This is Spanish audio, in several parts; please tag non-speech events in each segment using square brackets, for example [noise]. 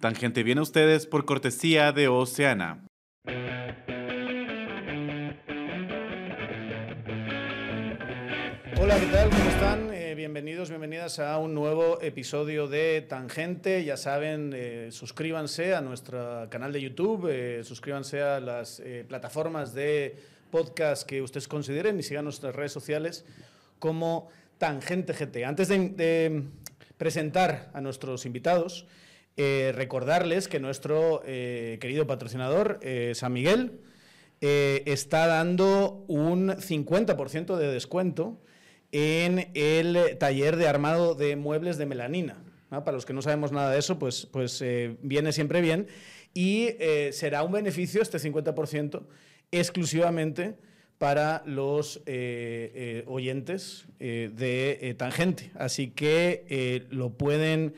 Tangente viene a ustedes por cortesía de Oceana. Hola, ¿qué tal? ¿Cómo están? Eh, bienvenidos, bienvenidas a un nuevo episodio de Tangente. Ya saben, eh, suscríbanse a nuestro canal de YouTube, eh, suscríbanse a las plataformas de podcast que ustedes consideren y sigan nuestras redes sociales como Tangente GT. Antes de presentar a nuestros invitados, eh, recordarles que nuestro eh, querido patrocinador, eh, San Miguel, está dando un 50% de descuento en el taller de armado de muebles de melanina. Para los que no sabemos nada de eso, pues, pues viene siempre bien. Y será un beneficio, este 50%, exclusivamente para los oyentes de Tangente. Así que lo pueden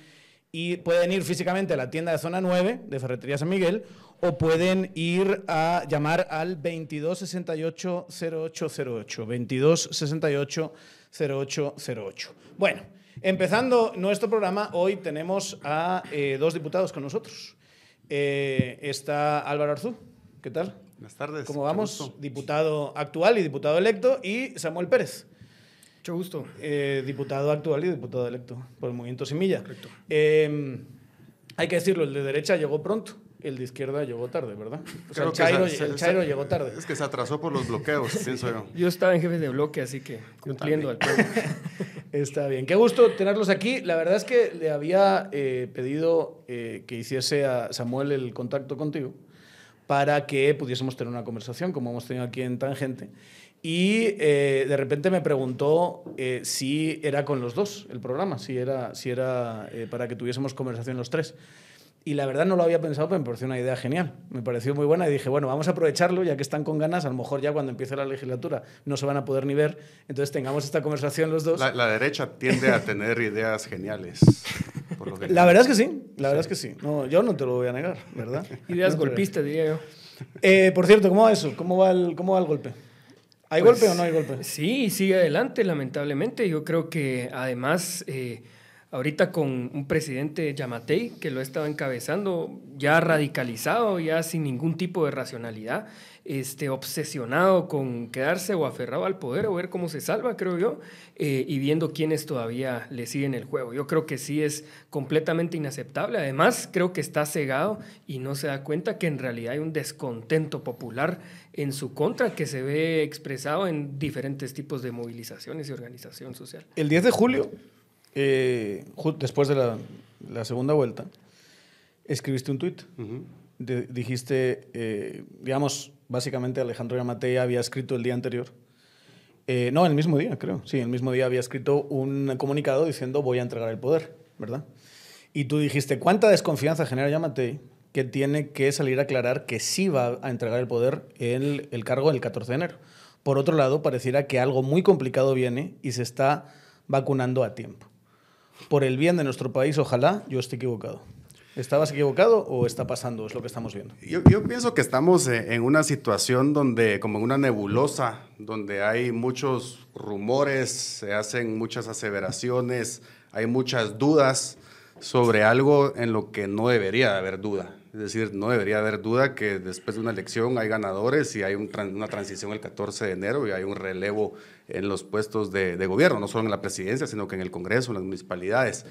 ir, pueden ir físicamente a la tienda de zona 9 de Ferretería San Miguel o pueden ir a llamar al 2268 0808. 2268 0808. Bueno, empezando nuestro programa, hoy tenemos a eh, dos diputados con nosotros. Eh, está Álvaro Arzú. ¿Qué tal? Buenas tardes. ¿Cómo vamos? Diputado actual y diputado electo. Y Samuel Pérez, Mucho gusto. eh, diputado actual y diputado electo por el Movimiento Semilla. Eh, hay que decirlo, el de derecha llegó pronto, el de izquierda llegó tarde, ¿verdad? O sea, el Chairo, se- el Chairo se- llegó tarde. Es que se atrasó por los bloqueos, [laughs] pienso yo. Yo estaba en jefe de bloque, así que cumpliendo al pueblo. [laughs] Está bien. Qué gusto tenerlos aquí. La verdad es que le había eh, pedido eh, que hiciese a Samuel el contacto contigo para que pudiésemos tener una conversación, como hemos tenido aquí en Tangente. Y eh, de repente me preguntó eh, si era con los dos el programa, si era, si era eh, para que tuviésemos conversación los tres. Y la verdad no lo había pensado, pero me pareció una idea genial. Me pareció muy buena y dije, bueno, vamos a aprovecharlo, ya que están con ganas, a lo mejor ya cuando empiece la legislatura no se van a poder ni ver, entonces tengamos esta conversación los dos. La, la derecha tiende a tener ideas geniales. Por lo La general. verdad es que sí, la verdad es que sí. No, yo no te lo voy a negar, ¿verdad? [laughs] Ideas No golpistas, diría yo. Eh, por cierto, ¿cómo va eso? ¿Cómo va el, cómo va el golpe? ¿Hay Pues, golpe o no hay golpe? Sí, sigue adelante, lamentablemente. Yo creo que además, eh, ahorita con un presidente Yamatei, que lo ha estado encabezando, ya radicalizado, ya sin ningún tipo de racionalidad, este, obsesionado con quedarse o aferrado al poder o ver cómo se salva, creo yo, eh, y viendo quiénes todavía le siguen el juego. Yo creo que sí es completamente inaceptable. Además, creo que está cegado y no se da cuenta que en realidad hay un descontento popular en su contra que se ve expresado en diferentes tipos de movilizaciones y organización social. El 10 de julio, eh, después de la, la segunda vuelta, escribiste un tuit. Dijiste, eh, digamos, básicamente Alejandro Yamatei había escrito el día anterior. eh, no, el mismo día, creo. Sí, el mismo día había escrito un comunicado diciendo voy a entregar el poder, ¿verdad? Y tú dijiste, ¿cuánta desconfianza genera Yamatei que tiene que salir a aclarar que sí va a entregar el poder el, el cargo el 14 de enero? Por otro lado, pareciera que algo muy complicado viene y se está vacunando a tiempo. Por el bien de nuestro país, ojalá yo esté equivocado. ¿Estabas equivocado o está pasando? Es lo que estamos viendo. Yo, pienso que estamos en una situación donde, como en una nebulosa, donde hay muchos rumores, se hacen muchas aseveraciones, hay muchas dudas sobre algo en lo que no debería haber duda. Es decir, no debería haber duda que después de una elección hay ganadores y hay una transición el 14 de enero y hay un relevo en los puestos de gobierno, no solo en la presidencia, sino que en el Congreso, en las municipalidades.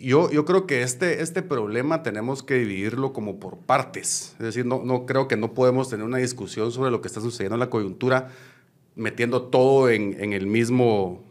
Yo, yo creo que este, este problema tenemos que dividirlo como por partes. Es decir, no, no creo que no podemos tener una discusión sobre lo que está sucediendo en la coyuntura metiendo todo en, en el mismo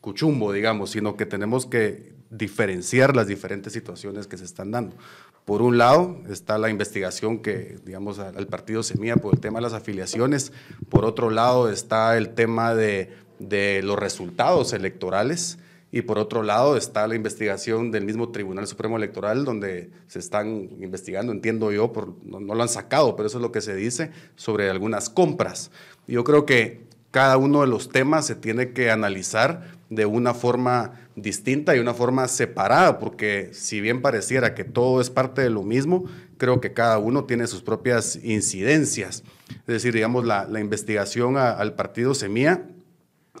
cuchumbo, digamos, sino que tenemos que diferenciar las diferentes situaciones que se están dando. Por un lado está la investigación que, digamos, al partido Semilla por el tema de las afiliaciones. Por otro lado está el tema de, de los resultados electorales. Y por otro lado está la investigación del mismo Tribunal Supremo Electoral, donde se están investigando, entiendo yo, por, no, lo han sacado, pero eso es lo que se dice, sobre algunas compras. Yo creo que cada uno de los temas se tiene que analizar de una forma distinta y una forma separada, porque si bien pareciera que todo es parte de lo mismo, creo que cada uno tiene sus propias incidencias. Es decir, digamos, la, la investigación al partido Semilla,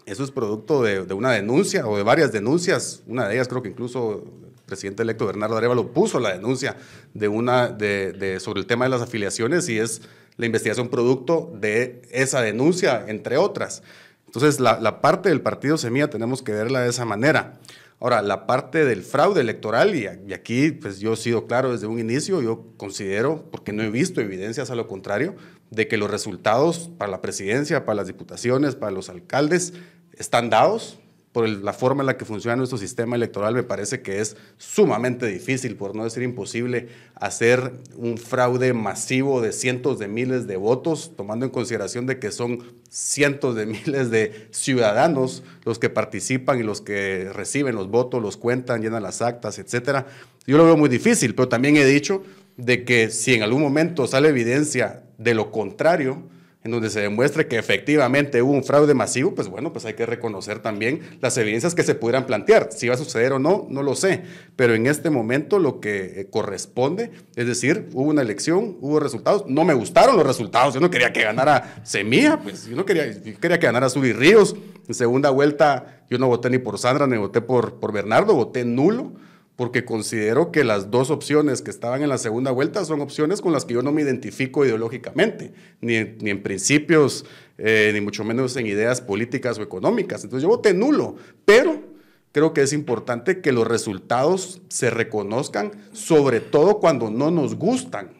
eso es producto de, de una denuncia o de varias denuncias, una de ellas creo que incluso presidente electo Bernardo Arevalo puso la denuncia de una, de, sobre el tema de las afiliaciones y es la investigación producto de esa denuncia, entre otras. Entonces, la, la parte del partido Semilla tenemos que verla de esa manera. Ahora, la parte del fraude electoral, y, aquí pues yo he sido claro desde un inicio, yo considero, porque no he visto evidencias a lo contrario, de que los resultados para la presidencia, para las diputaciones, para los alcaldes están dados, por la forma en la que funciona nuestro sistema electoral, me parece que es sumamente difícil, por no decir imposible, hacer un fraude masivo de cientos de miles de votos, tomando en consideración de que son cientos de [laughs] miles de ciudadanos los que participan y los que reciben los votos, los cuentan, llenan las actas, etcétera. Yo lo veo muy difícil, pero también he dicho de que si en algún momento sale evidencia de lo contrario, en donde se demuestre que efectivamente hubo un fraude masivo, pues bueno, pues hay que reconocer también las evidencias que se pudieran plantear. Si va a suceder o no, no lo sé. Pero en este momento lo que eh, corresponde, es decir, hubo una elección, hubo resultados. No me gustaron los resultados. Yo no quería que ganara Semilla, pues yo no quería, quería que ganara Suri Ríos. En segunda vuelta yo no voté ni por Sandra ni voté por, por Bernardo, voté nulo porque considero que las dos opciones que estaban en la segunda vuelta son opciones con las que yo no me identifico ideológicamente, ni, en principios, eh, ni mucho menos en ideas políticas o económicas. Entonces yo voté nulo, pero creo que es importante que los resultados se reconozcan, sobre todo cuando no nos gustan.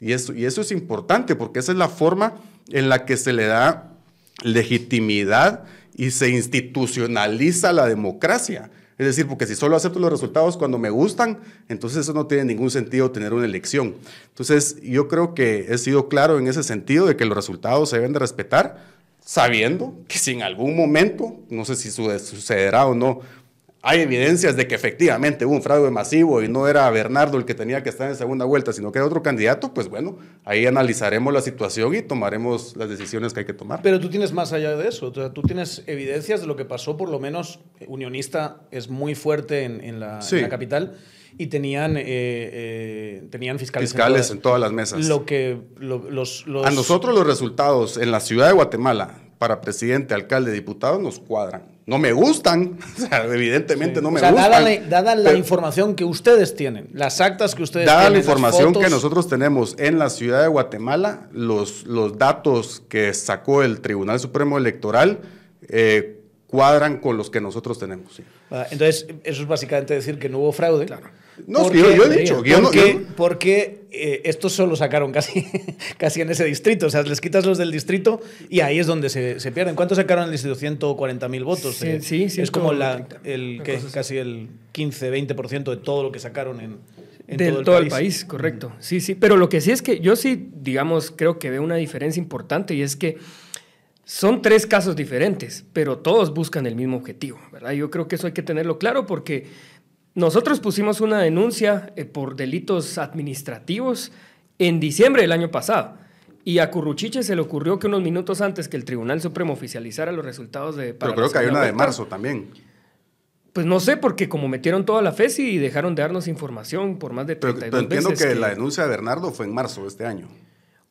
Y eso, y eso es importante porque esa es la forma en la que se le da legitimidad y se institucionaliza la democracia. Es decir, porque si solo acepto los resultados cuando me gustan, entonces eso no tiene ningún sentido tener una elección. Entonces, yo creo que he sido claro en ese sentido de que los resultados se deben de respetar, sabiendo que si en algún momento, no sé si sucederá o no, hay evidencias de que efectivamente hubo un fraude masivo y no era Bernardo el que tenía que estar en segunda vuelta, sino que era otro candidato, pues bueno, ahí analizaremos la situación y tomaremos las decisiones que hay que tomar. Pero tú tienes más allá de eso, tú tienes evidencias de lo que pasó, por lo menos Unionista es muy fuerte en, la, capital y tenían, eh, eh, tenían fiscales, fiscales en, todas, las mesas. Lo que los, A nosotros los resultados en la ciudad de Guatemala para presidente, alcalde, diputado nos cuadran no me gustan, [laughs] evidentemente no me gustan. Dada, la, información que ustedes tienen, las actas que ustedes tienen. Dada la información que nosotros tenemos en la ciudad de Guatemala, los, los datos que sacó el Tribunal Supremo Electoral eh, cuadran con los que nosotros tenemos. Ah, entonces, eso es básicamente decir que no hubo fraude. Claro. No, yo, yo, he dicho. Porque, porque eh, estos solo sacaron casi, [laughs] casi en ese distrito. O sea, les quitas los del distrito y ahí es donde se, se pierden. ¿Cuántos sacaron en el distrito? 140 mil votos. Sí, eh, sí, Es como la, el, que, casi el 15-20% de todo lo que sacaron en, en todo, el, país. correcto. Sí, sí. Pero lo que sí es que yo sí, digamos, creo que veo una diferencia importante y es que son tres casos diferentes, pero todos buscan el mismo objetivo, ¿verdad? Yo creo que eso hay que tenerlo claro porque nosotros pusimos una denuncia eh, por delitos administrativos en diciembre del año pasado. Y a Curruchiche se le ocurrió que unos minutos antes que el Tribunal Supremo oficializara los resultados de... Pero creo que hay una de marzo también. Pues no sé, porque como metieron toda la FESI y dejaron de darnos información por más de 32 pero, entiendo que, la denuncia de Bernardo fue en marzo de este año.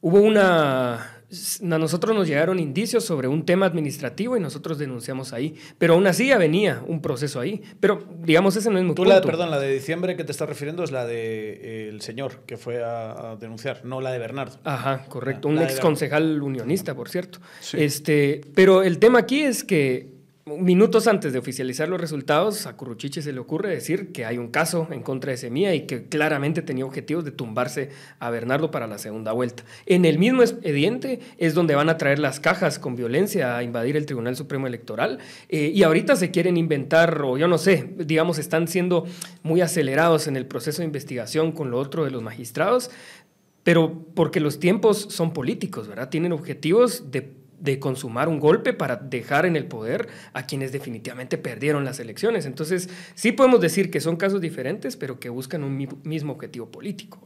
Hubo una a nosotros nos llegaron indicios sobre un tema administrativo y nosotros denunciamos ahí. Pero aún así ya venía un proceso ahí. Pero digamos, ese no es mi Tú La, perdón, la de diciembre que te estás refiriendo es la del de, eh, señor que fue a, denunciar, no la de Bernardo. Ajá, correcto. un ex concejal unionista, por cierto. Este, pero el tema aquí es que Minutos antes de oficializar los resultados, a Curruchiche se le ocurre decir que hay un caso en contra de Semilla y que claramente tenía objetivos de tumbarse a Bernardo para la segunda vuelta. En el mismo expediente es donde van a traer las cajas con violencia a invadir el Tribunal Supremo Electoral eh, y ahorita se quieren inventar, o yo no sé, digamos, están siendo muy acelerados en el proceso de investigación con lo otro de los magistrados, pero porque los tiempos son políticos, ¿verdad? Tienen objetivos de de consumar un golpe para dejar en el poder a quienes definitivamente perdieron las elecciones. Entonces, sí podemos decir que son casos diferentes, pero que buscan un mismo objetivo político.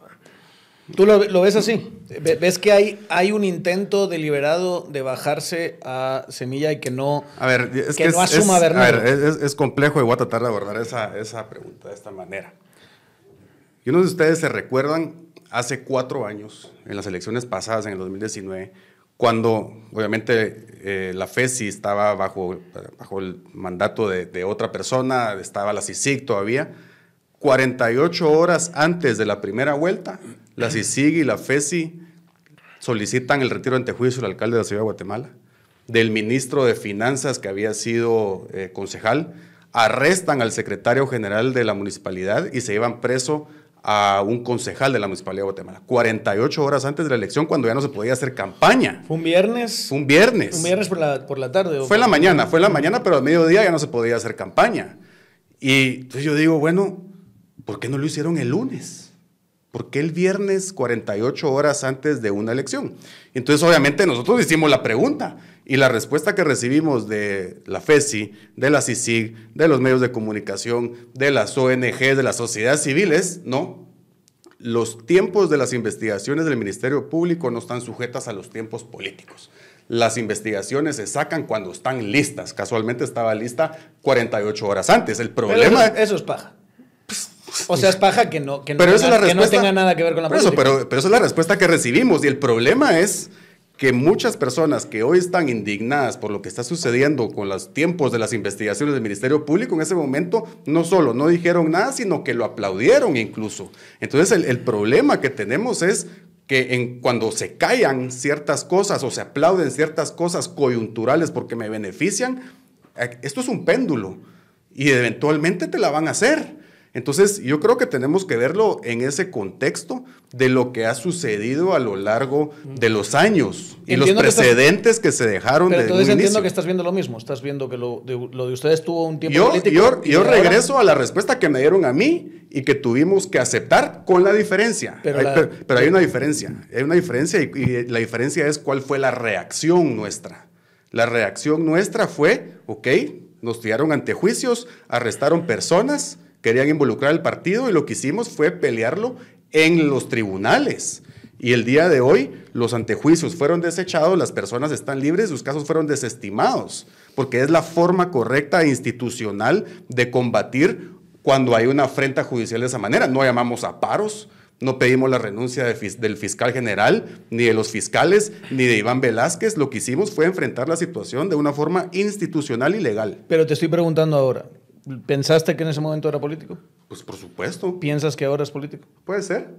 ¿Tú lo, ves así? ¿Ves que hay, hay un intento deliberado de bajarse a Semilla y que no, a ver, es que, no asuma es, a ver, es, complejo y voy a tratar de abordar esa, esa pregunta de esta manera. Y uno de ustedes se recuerdan hace cuatro años, en las elecciones pasadas, en el 2019, cuando obviamente eh, la FESI estaba bajo, bajo el mandato de, otra persona, estaba la CICIC todavía, 48 horas antes de la primera vuelta, la CICIG y la FESI solicitan el retiro ante juicio del alcalde de la ciudad de Guatemala, del ministro de Finanzas que había sido eh, concejal, arrestan al secretario general de la municipalidad y se llevan preso a un concejal de la Municipalidad de Guatemala. 48 horas antes de la elección, cuando ya no se podía hacer campaña. ¿Fue un viernes? Fue un viernes. ¿Un viernes por la, por la tarde? Fue en la mañana, fue en la mañana, pero al mediodía ya no se podía hacer campaña. Y entonces yo digo, bueno, ¿por qué no lo hicieron el lunes? ¿Por qué el viernes 48 horas antes de una elección? Entonces, obviamente, nosotros hicimos la pregunta. Y la respuesta que recibimos de la FESI, de la CICIG, de los medios de comunicación, de las ONG, de la sociedad civil es, no, los tiempos de las investigaciones del Ministerio Público no están sujetas a los tiempos políticos. Las investigaciones se sacan cuando están listas. Casualmente estaba lista 48 horas antes. El problema... Eso, eso, es paja. O sea, es paja que no, que no, pero tenga, es la que no tenga nada que ver con la pero política. Eso, pero, pero esa es la respuesta que recibimos. Y el problema es que muchas personas que hoy están indignadas por lo que está sucediendo con los tiempos de las investigaciones del Ministerio Público en ese momento no solo no dijeron nada, sino que lo aplaudieron incluso. Entonces el, el problema que tenemos es que en, cuando se callan ciertas cosas o se aplauden ciertas cosas coyunturales porque me benefician, eh, esto es un péndulo y eventualmente te la van a hacer. Entonces, yo creo que tenemos que verlo en ese contexto de lo que ha sucedido a lo largo de los años y Entiendo los que estás- precedentes que, se dejaron Pero de entonces un entiendo inicio. que estás viendo lo mismo. Estás viendo que lo de, lo de ustedes tuvo un tiempo Yo, político. yo, ahora- regreso a la respuesta que me dieron a mí y que tuvimos que aceptar con la diferencia. Pero Hay- la- pero, pero hay una diferencia. Hay una diferencia y, y la diferencia es cuál fue la reacción nuestra. La reacción nuestra fue, ok, nos tiraron ante juicios, arrestaron personas, querían involucrar al partido y lo que hicimos fue pelearlo en los tribunales. Y el día de hoy los antejuicios fueron desechados, las personas están libres, sus casos fueron desestimados, porque es la forma correcta e institucional de combatir cuando hay una afrenta judicial de esa manera. No llamamos a paros, no pedimos la renuncia del fiscal general, ni de los fiscales, ni de Iván Velázquez. Lo que hicimos fue enfrentar la situación de una forma institucional y legal. Pero te estoy preguntando ahora. ¿Pensaste que en ese momento era político? Pues por supuesto. ¿Piensas que ahora es político? Puede ser.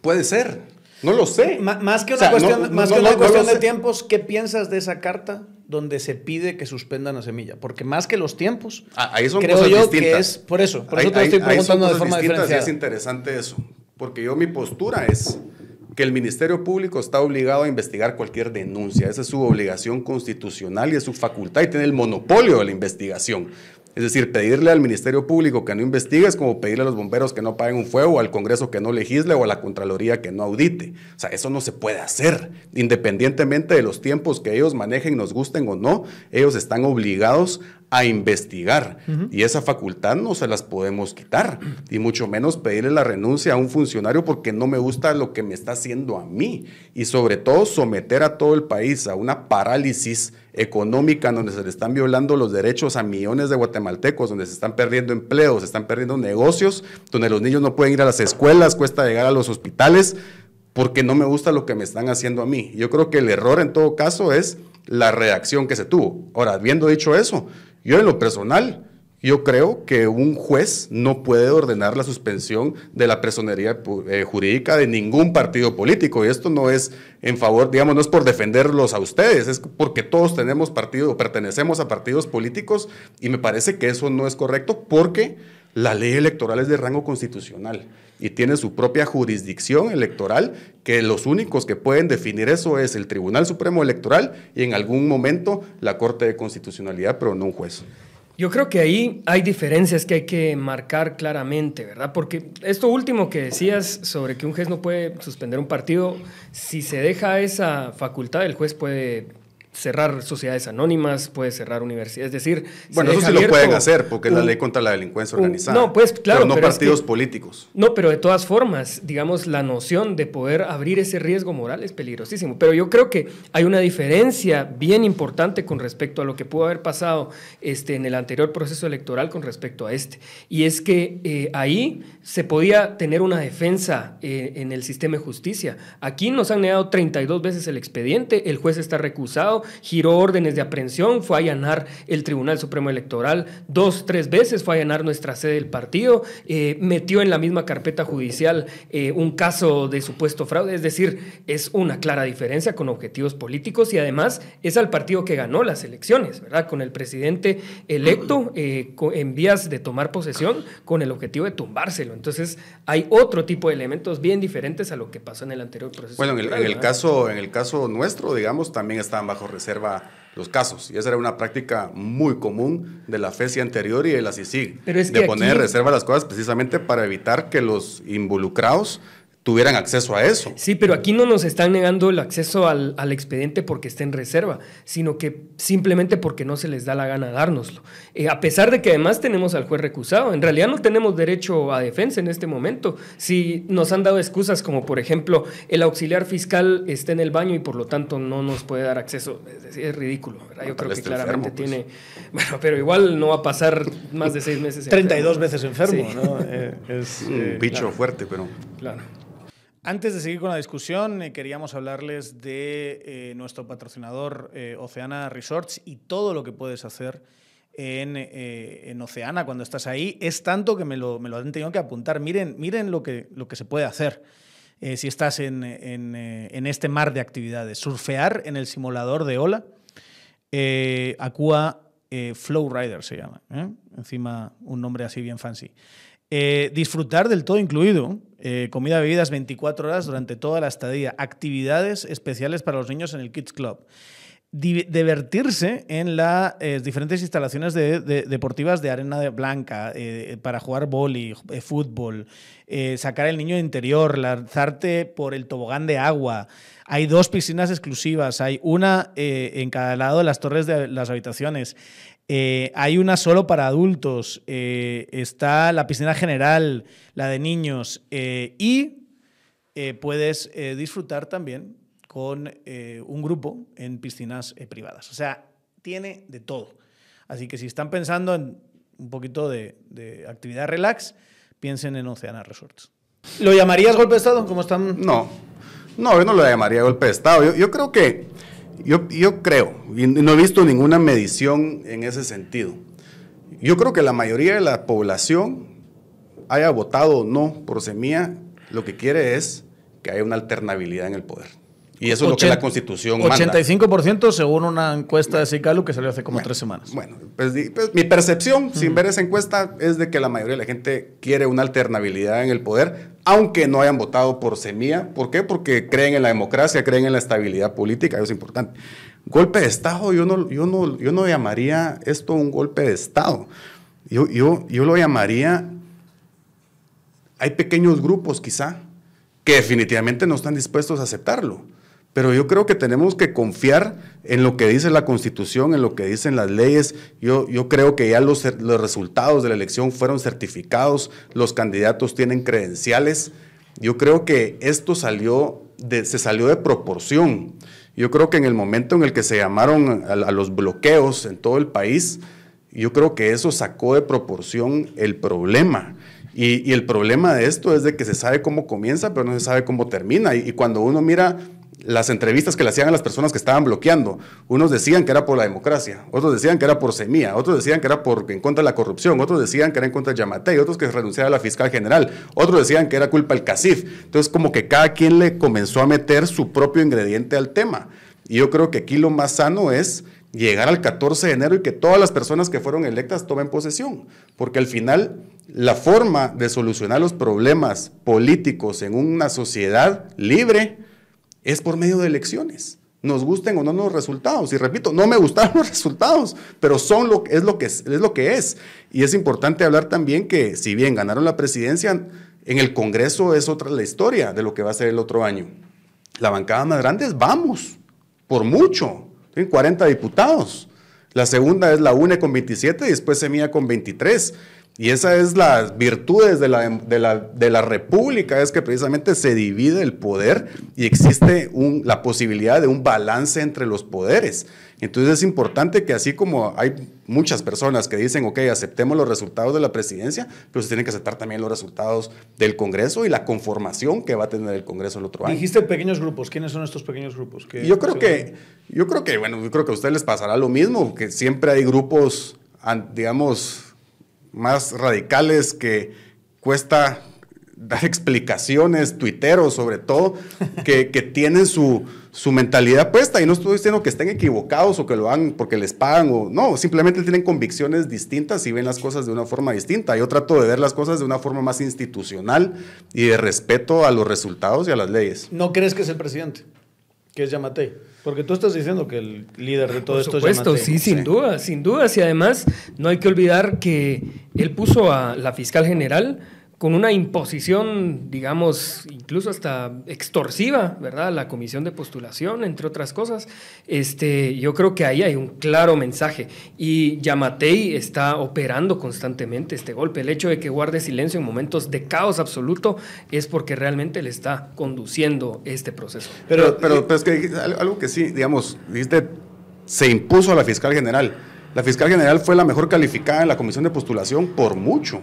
Puede ser. No lo sé. Más que O una sea, cuestión, no- más no- que no- una no cuestión lo de sé. tiempos, ¿qué piensas de esa carta donde se pide que suspendan a Semilla? Porque más que los tiempos, Ah, ahí son creo cosas yo distintas. que es por eso. Por Ahí- eso te ahí- estoy ahí son preguntando de cosas forma diferenciada. Es interesante eso, porque yo mi postura es que el Ministerio Público está obligado a investigar cualquier denuncia. Esa es su obligación constitucional y es su facultad y tiene el monopolio de la investigación. Es decir, pedirle al Ministerio Público que no investigue es como pedirle a los bomberos que no paguen un fuego, al Congreso que no legisle o a la Contraloría que no audite. O sea, eso no se puede hacer. Independientemente de los tiempos que ellos manejen, nos gusten o no, ellos están obligados a investigar. Y esa facultad no se las podemos quitar. Y mucho menos pedirle la renuncia a un funcionario porque no me gusta lo que me está haciendo a mí. Y sobre todo someter a todo el país a una parálisis económica donde se le están violando los derechos a millones de guatemaltecos, donde se están perdiendo empleos, se están perdiendo negocios, donde los niños no pueden ir a las escuelas, cuesta llegar a los hospitales, porque no me gusta lo que me están haciendo a mí. Yo creo que el error en todo caso es la reacción que se tuvo. Ahora, habiendo dicho eso, yo en lo personal, yo creo que un juez no puede ordenar la suspensión de la personería eh, jurídica de ningún partido político. Y esto no es en favor, digamos, no es por defenderlos a ustedes, es porque todos tenemos partido o pertenecemos a partidos políticos y me parece que eso no es correcto porque la ley electoral es de rango constitucional y tiene su propia jurisdicción electoral que los únicos que pueden definir eso es el Tribunal Supremo Electoral y en algún momento la Corte de Constitucionalidad, pero no un juez. Yo creo que ahí hay diferencias que hay que marcar claramente, ¿verdad? Porque esto último que decías sobre que un juez no puede suspender un partido, si se deja esa facultad, el juez puede cerrar sociedades anónimas, puede cerrar universidades, es decir, Bueno, eso sí lo pueden hacer porque es la un- ley contra la delincuencia un- organizada. no, pues, claro, Pero no pero es partidos que- políticos. No, pero de todas formas, digamos, la noción de poder abrir ese riesgo moral es peligrosísimo. Pero yo creo que hay una diferencia bien importante con respecto a lo que pudo haber pasado este, en el anterior proceso electoral con respecto a este. Y es que eh, ahí se podía tener una defensa eh, en el sistema de justicia. Aquí nos han negado 32 veces el expediente, el juez está recusado giró órdenes de aprehensión, fue a allanar el Tribunal Supremo Electoral dos, tres veces, fue a allanar nuestra sede del partido, eh, metió en la misma carpeta judicial eh, un caso de supuesto fraude, es decir, es una clara diferencia con objetivos políticos y además es al partido que ganó las elecciones, ¿verdad? Con el presidente electo eh, en vías de tomar posesión con el objetivo de tumbárselo. Entonces, hay otro tipo de elementos bien diferentes a lo que pasó en el anterior proceso. Bueno, en el, caso, en el caso nuestro, digamos, también estaban bajo reserva los casos. Y esa era una práctica muy común de la FESI anterior y de la CICIG, de poner en reserva las cosas precisamente para evitar que los involucrados tuvieran acceso a eso. Sí, pero aquí no nos están negando el acceso al, expediente porque esté en reserva, sino que simplemente porque no se les da la gana dárnoslo. Eh, a pesar de que además tenemos al juez recusado, en realidad no tenemos derecho a defensa en este momento. Si nos han dado excusas como, por ejemplo, el auxiliar fiscal está en el baño y por lo tanto no nos puede dar acceso, es, ridículo. Yo creo que claramente pues. tiene... [laughs] Bueno, pero igual no va a pasar más de seis meses. [laughs] 32 veces enfermo, ¿no? Eh, es, [laughs] un eh, bicho fuerte, pero... Claro. Antes de seguir con la discusión, eh, queríamos hablarles de eh, nuestro patrocinador eh, Oceana Resorts y todo lo que puedes hacer en, Oceana cuando estás ahí. Es tanto que me lo, me lo, han tenido que apuntar. Miren, miren lo, que, lo que se puede hacer si estás en, en, este mar de actividades. Surfear en el simulador de ola. Aqua Flow Rider se llama. Encima un nombre así bien fancy. Eh, disfrutar del todo incluido, eh, comida, bebidas 24 horas durante toda la estadía, actividades especiales para los niños en el Kids Club, divertirse en las eh, diferentes instalaciones deportivas de arena blanca para jugar boli, fútbol, sacar el niño interior, lanzarte por el tobogán de agua. Hay dos piscinas exclusivas, hay una en cada lado de las torres de las habitaciones. Eh, hay una solo para adultos, eh, está la piscina general, la de niños, eh, y puedes disfrutar también con un grupo en piscinas privadas. O sea, tiene de todo. Así que si están pensando en un poquito de, actividad relax, piensen en Oceana Resorts. ¿Lo llamarías golpe de Estado? ¿Cómo están? No, no, yo no lo llamaría golpe de Estado. yo creo que yo, yo creo, y no he visto ninguna medición en ese sentido. Yo creo que la mayoría de la población haya votado o no por Semilla, lo que quiere es que haya una alternabilidad en el poder. Y eso es lo que la Constitución 85% según una encuesta de Cicalu que salió hace como tres semanas. Bueno, pues, pues mi percepción, sin ver esa encuesta, es de que la mayoría de la gente quiere una alternabilidad en el poder, aunque no hayan votado por Semilla. ¿Por qué? Porque creen en la democracia, creen en la estabilidad política, eso es importante. Golpe de Estado, yo no, yo no, yo no llamaría esto un golpe de Estado. Yo, yo, yo lo llamaría, hay pequeños grupos quizá que definitivamente no están dispuestos a aceptarlo pero yo creo que tenemos que confiar en lo que dice la Constitución, en lo que dicen las leyes. Yo, yo creo que ya los, los resultados de la elección fueron certificados, los candidatos tienen credenciales. Yo creo que esto salió de, se salió de proporción. Yo creo que en el momento en el que se llamaron a, los bloqueos en todo el país, yo creo que eso sacó de proporción el problema. Y, el problema de esto es de que se sabe cómo comienza, pero no se sabe cómo termina. y cuando uno mira las entrevistas que le hacían a las personas que estaban bloqueando. Unos decían que era por la democracia, otros decían que era por semilla, otros decían que era por, en contra de la corrupción, otros decían que era en contra de Yamatei, otros que renunciara a la fiscal general, otros decían que era culpa del CACIF. Entonces, como que cada quien le comenzó a meter su propio ingrediente al tema. Y yo creo que aquí lo más sano es llegar al 14 de enero y que todas las personas que fueron electas tomen posesión, porque al final la forma de solucionar los problemas políticos en una sociedad libre es por medio de elecciones. Nos gusten o no los resultados. Y repito, no me gustaron los resultados, pero son lo, es, lo que es, es lo que es. Y es importante hablar también que si bien ganaron la presidencia, en el Congreso es otra la historia de lo que va a ser el otro año. La bancada más grande es Vamos, por mucho. Tienen 40 diputados. La segunda es la UNE con 27 y después Semilla con 23. Y esa es las virtudes de la, de, la, de la república, es que precisamente se divide el poder y existe un, la posibilidad de un balance entre los poderes. Entonces es importante que así como hay muchas personas que dicen, ok, aceptemos los resultados de la presidencia, pero se tienen que aceptar también los resultados del Congreso y la conformación que va a tener el Congreso el otro año. Dijiste pequeños grupos. ¿Quiénes son estos pequeños grupos? yo creo que, yo creo que, bueno, yo creo que a ustedes les pasará lo mismo, que siempre hay grupos, digamos, más radicales que cuesta dar explicaciones, tuiteros sobre todo, que, que tienen su, su, mentalidad puesta. Y no estoy diciendo que estén equivocados o que lo hagan porque les pagan o no, simplemente tienen convicciones distintas y ven las cosas de una forma distinta. Yo trato de ver las cosas de una forma más institucional y de respeto a los resultados y a las leyes. ¿No crees que es el presidente? Que es Yamatei. Porque tú estás diciendo que el líder de todo esto es Yamatei. Sí, sin duda, sin duda. Y además no hay que olvidar que él puso a la fiscal general con una imposición, digamos, incluso hasta extorsiva, ¿verdad? La comisión de postulación, entre otras cosas. Este, yo creo que ahí hay un claro mensaje. Y Yamatei está operando constantemente este golpe. El hecho de que guarde silencio en momentos de caos absoluto es porque realmente le está conduciendo este proceso. Pero, pero, pero es que algo que sí, digamos, dijiste, se impuso a la fiscal general. La fiscal general fue la mejor calificada en la comisión de postulación por mucho.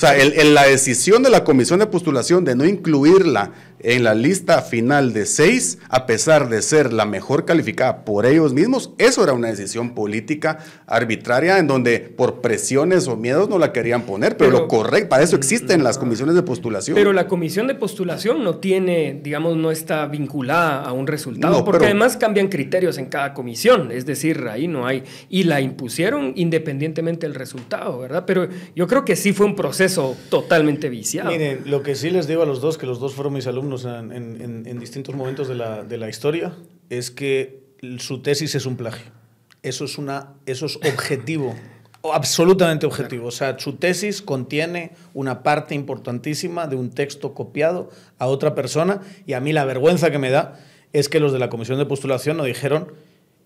O sea, el, la decisión de la comisión de postulación de no incluirla en la lista final de seis, a pesar de ser la mejor calificada por ellos mismos, eso era una decisión política arbitraria en donde por presiones o miedos no la querían poner, pero, lo correcto, para eso existen las comisiones de postulación. Pero la comisión de postulación no tiene, digamos, no está vinculada a un resultado, porque además cambian criterios en cada comisión, es decir, ahí no hay, y la impusieron independientemente del resultado, ¿verdad? Pero yo creo que sí fue un proceso totalmente viciado. Miren, lo que sí les digo a los dos, que los dos fueron mis alumnos, en, distintos momentos de la, historia es que su tesis es un plagio. Eso es, una, eso es objetivo, absolutamente objetivo. O sea, su tesis contiene una parte importantísima de un texto copiado a otra persona y a mí la vergüenza que me da es que los de la comisión de postulación no dijeron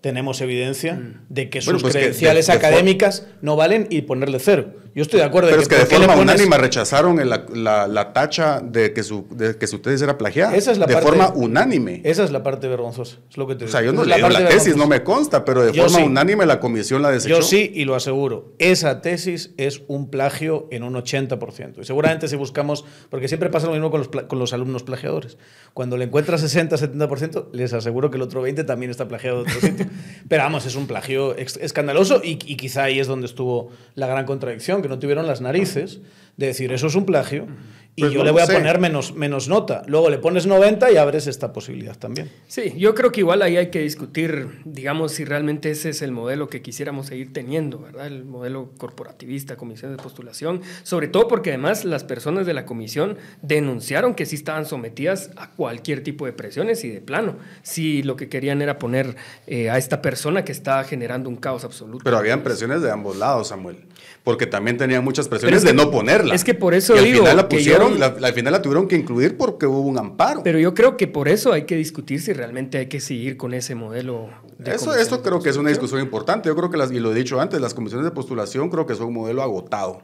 tenemos evidencia mm. de que sus pues credenciales académicas no valen y ponerle cero. Yo estoy de acuerdo. Pero es que de forma unánime rechazaron la, la, tacha de que, su, de que su tesis era plagiada. Esa es la de forma unánime. Esa es la parte vergonzosa. Es lo que te o sea, yo no leí la, la tesis, no me consta, pero de forma unánime la comisión la desechó. Yo sí, y lo aseguro. Esa tesis es un plagio en un 80%. Y seguramente si buscamos, porque siempre pasa lo mismo con los, con los alumnos plagiadores. Cuando le encuentras 60, 70%, les aseguro que el otro 20% también está plagiado de otro sitio. [laughs] pero vamos, es un plagio escandaloso y, y quizá ahí es donde estuvo la gran contradicción que no tuvieron las narices de decir eso es un plagio y pues yo le voy a poner menos, menos nota. Luego le pones 90 y abres esta posibilidad también. Sí, yo creo que igual ahí hay que discutir, digamos, si realmente ese es el modelo que quisiéramos seguir teniendo, ¿verdad? El modelo corporativista, comisión de postulación, sobre todo porque además las personas de la comisión denunciaron que sí estaban sometidas a cualquier tipo de presiones y de plano, si lo que querían era poner eh, a esta persona que está generando un caos absoluto. Pero habían presiones de ambos lados, Samuel, porque también tenían muchas presiones de no ponerla. Es que por eso digo... Al final la pusieron, al final la tuvieron que incluir porque hubo un amparo. Pero yo creo que por eso hay que discutir si realmente hay que seguir con ese modelo. De eso esto creo que es una discusión importante. Yo creo que, las, y lo he dicho antes, las comisiones de postulación creo que son un modelo agotado.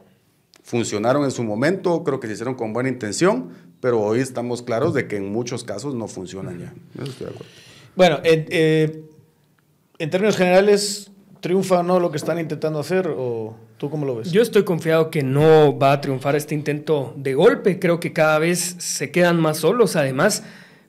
Funcionaron en su momento, creo que se hicieron con buena intención, pero hoy estamos claros de que en muchos casos no funcionan ya. Eso estoy de acuerdo. Bueno, eh, en términos generales, ¿triunfa o no lo que están intentando hacer o...? ¿Tú cómo lo ves? Yo estoy confiado que no va a triunfar este intento de golpe. Creo que cada vez se quedan más solos. Además,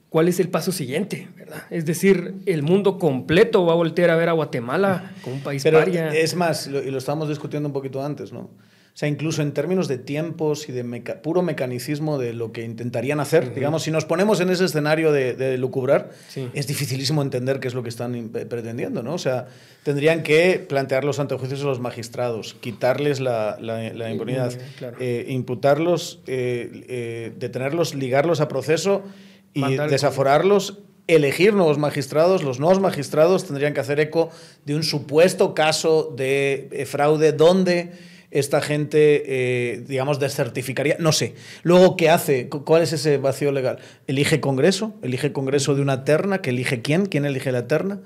¿cuál es el paso siguiente? ¿verdad? Es decir, el mundo completo va a voltear a ver a Guatemala como un país Pero Es más, y lo estábamos discutiendo un poquito antes, ¿no? O sea, incluso en términos de tiempos y de puro mecanicismo de lo que intentarían hacer, digamos, si nos ponemos en ese escenario de, lucubrar, es dificilísimo entender qué es lo que están pretendiendo, ¿no? O sea, tendrían que plantear los antejuicios a los magistrados, quitarles la, la, impunidad, eh, imputarlos, eh, eh, detenerlos, ligarlos a proceso y desaforarlos elegir nuevos magistrados, los nuevos magistrados tendrían que hacer eco de un supuesto caso de fraude donde esta gente, eh, digamos, desertificaría, no sé. Luego, ¿qué hace? ¿Cuál es ese vacío legal? ¿Elige Congreso? ¿Elige Congreso de una terna? ¿Que elige quién? ¿Quién elige la terna?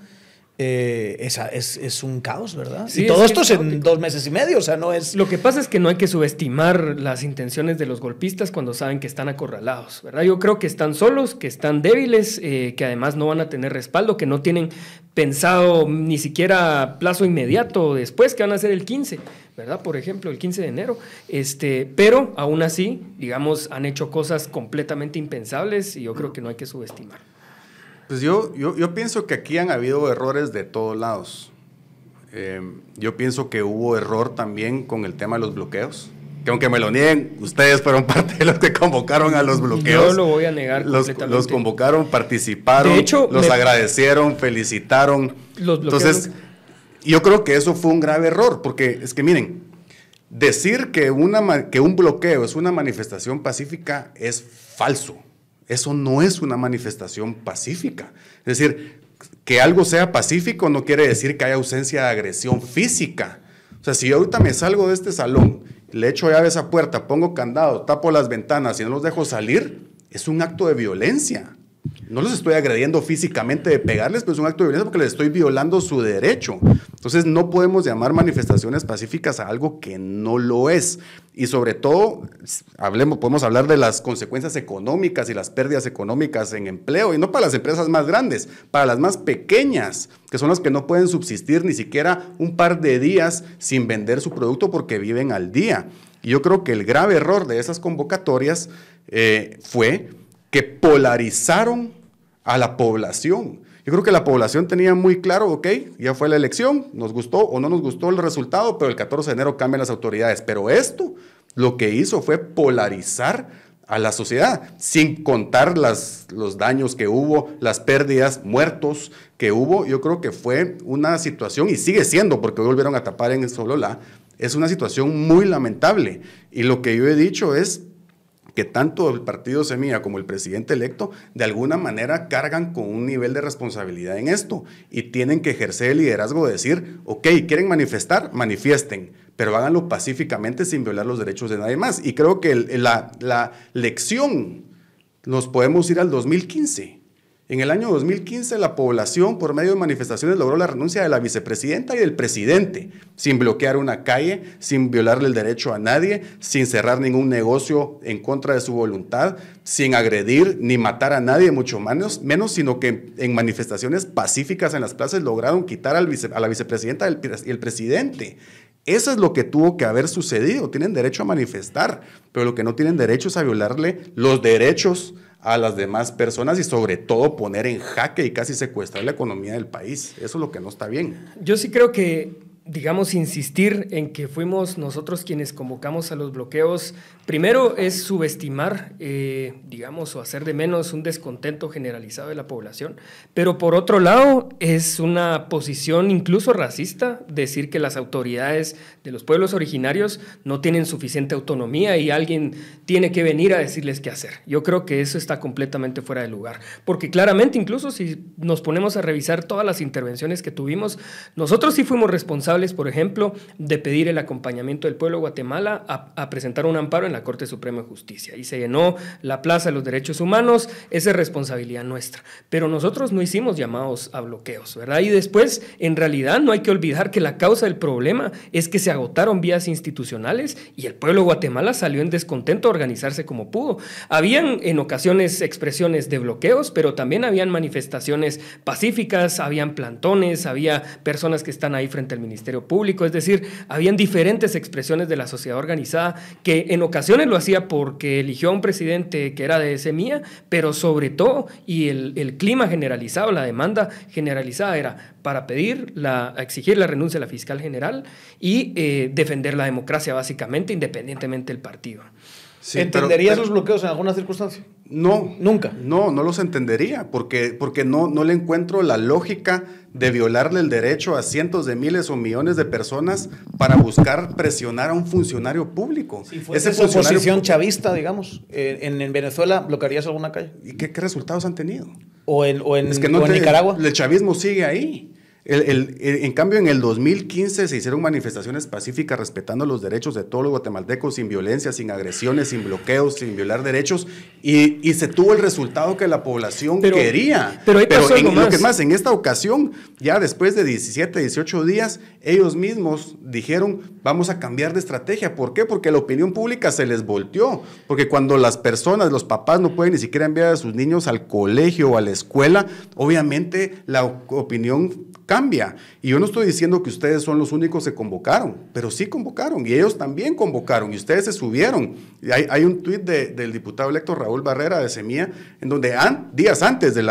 Eh, es, es, un caos, ¿verdad? Sí, y todo es esto es en caótico. dos meses y medio, o sea, no es... Lo que pasa es que no hay que subestimar las intenciones de los golpistas cuando saben que están acorralados, ¿verdad? Yo creo que están solos, que están débiles, eh, que además no van a tener respaldo, que no tienen pensado ni siquiera plazo inmediato después, que van a ser el 15, ¿verdad? Por ejemplo, el 15 de enero. Este, pero aún así, digamos, han hecho cosas completamente impensables y yo creo que no hay que subestimar. Pues yo, yo, yo pienso que aquí han habido errores de todos lados. Eh, yo pienso que hubo error también con el tema de los bloqueos. Que aunque me lo nieguen, ustedes fueron [laughs] parte de los que convocaron a los bloqueos. Yo lo voy a negar Los, completamente. los convocaron, participaron, De hecho, los me- agradecieron, felicitaron. Los Entonces, yo creo que eso fue un grave error, porque es que miren, decir que, una, que un bloqueo es una manifestación pacífica es falso. Eso no es una manifestación pacífica. Es decir, que algo sea pacífico no quiere decir que haya ausencia de agresión física. O sea, si yo ahorita me salgo de este salón, le echo llave a esa puerta, pongo candado, tapo las ventanas y no los dejo salir, es un acto de violencia. No los estoy agrediendo físicamente de pegarles, pero es un acto de violencia porque les estoy violando su derecho. Entonces no podemos llamar manifestaciones pacíficas a algo que no lo es. Y sobre todo, hablemos, podemos hablar de las consecuencias económicas y las pérdidas económicas en empleo, y no para las empresas más grandes, para las más pequeñas, que son las que no pueden subsistir ni siquiera un par de días sin vender su producto porque viven al día. Y yo creo que el grave error de esas convocatorias eh, fue que polarizaron a la población. Yo creo que la población tenía muy claro, ok, ya fue la elección, nos gustó o no nos gustó el resultado, pero el 14 de enero cambian las autoridades. Pero esto lo que hizo fue polarizar a la sociedad, sin contar los daños que hubo, las pérdidas, muertos que hubo. Yo creo que fue una situación, y sigue siendo, porque hoy volvieron a tapar en el Sololá, es una situación muy lamentable. Y lo que yo he dicho es, que tanto el partido Semilla como el presidente electo de alguna manera cargan con un nivel de responsabilidad en esto y tienen que ejercer el liderazgo de decir, ok, quieren manifestar, manifiesten, pero háganlo pacíficamente sin violar los derechos de nadie más. Y creo que la, la lección nos podemos ir al 2015. En el año 2015 la población por medio de manifestaciones logró la renuncia de la vicepresidenta y del presidente, sin bloquear una calle, sin violarle el derecho a nadie, sin cerrar ningún negocio en contra de su voluntad, sin agredir ni matar a nadie, mucho menos, menos sino que en manifestaciones pacíficas en las plazas lograron quitar al vice- a la vicepresidenta y el presidente. Eso es lo que tuvo que haber sucedido. Tienen derecho a manifestar, pero lo que no tienen derecho es a violarle los derechos a las demás personas y sobre todo poner en jaque y casi secuestrar la economía del país. Eso es lo que no está bien. Yo sí creo que, digamos, insistir en que fuimos nosotros quienes convocamos a los bloqueos, primero es subestimar, eh, digamos, o hacer de menos un descontento generalizado de la población, pero por otro lado es una posición incluso racista decir que las autoridades de los pueblos originarios no tienen suficiente autonomía y alguien tiene que venir a decirles qué hacer. Yo creo que eso está completamente fuera de lugar, porque claramente incluso si nos ponemos a revisar todas las intervenciones que tuvimos, nosotros sí fuimos responsables, por ejemplo, de pedir el acompañamiento del pueblo de Guatemala a, a presentar un amparo en la Corte Suprema de Justicia y se llenó la Plaza de los Derechos Humanos, esa es responsabilidad nuestra, pero nosotros no hicimos llamados a bloqueos, ¿verdad? Y después, en realidad, no hay que olvidar que la causa del problema es que se agotaron vías institucionales y el pueblo de Guatemala salió en descontento a organizarse como pudo. Habían en ocasiones expresiones de bloqueos, pero también habían manifestaciones pacíficas, habían plantones, había personas que están ahí frente al Ministerio Público, es decir, habían diferentes expresiones de la sociedad organizada que en ocasiones lo hacía porque eligió a un presidente que era de semilla, pero sobre todo, y el, el clima generalizado, la demanda generalizada era para pedir, la, exigir la renuncia de la fiscal general y eh, defender la democracia básicamente, independientemente del partido. Sí, pero- ¿Entenderías pero- los bloqueos en alguna circunstancia? No. Nunca. No, no los entendería, porque, porque no, no le encuentro la lógica de violarle el derecho a cientos de miles o millones de personas para buscar presionar a un funcionario público. Si fuese su funcionario posición pu- chavista, digamos, eh, en, en Venezuela, ¿bloquearías alguna calle? ¿Y qué, qué resultados han tenido? ¿O en, o en, Es que no o en te- Nicaragua? El chavismo sigue ahí. En cambio, en el 2015 se hicieron manifestaciones pacíficas respetando los derechos de todos los guatemaltecos, sin violencia, sin agresiones, sin bloqueos, sin violar derechos, y, se tuvo el resultado que la población quería. Pero, pero en, lo que más, en esta ocasión, ya después de 17, 18 días, ellos mismos dijeron, vamos a cambiar de estrategia. ¿Por qué? Porque la opinión pública se les volteó. Porque cuando las personas, los papás no pueden ni siquiera enviar a sus niños al colegio o a la escuela, obviamente la opinión cambia. Y yo no estoy diciendo que ustedes son los únicos que convocaron, pero sí convocaron y ellos también convocaron y ustedes se subieron. hay, un tuit del diputado electo Raúl Barrera de Semilla, en donde días antes de,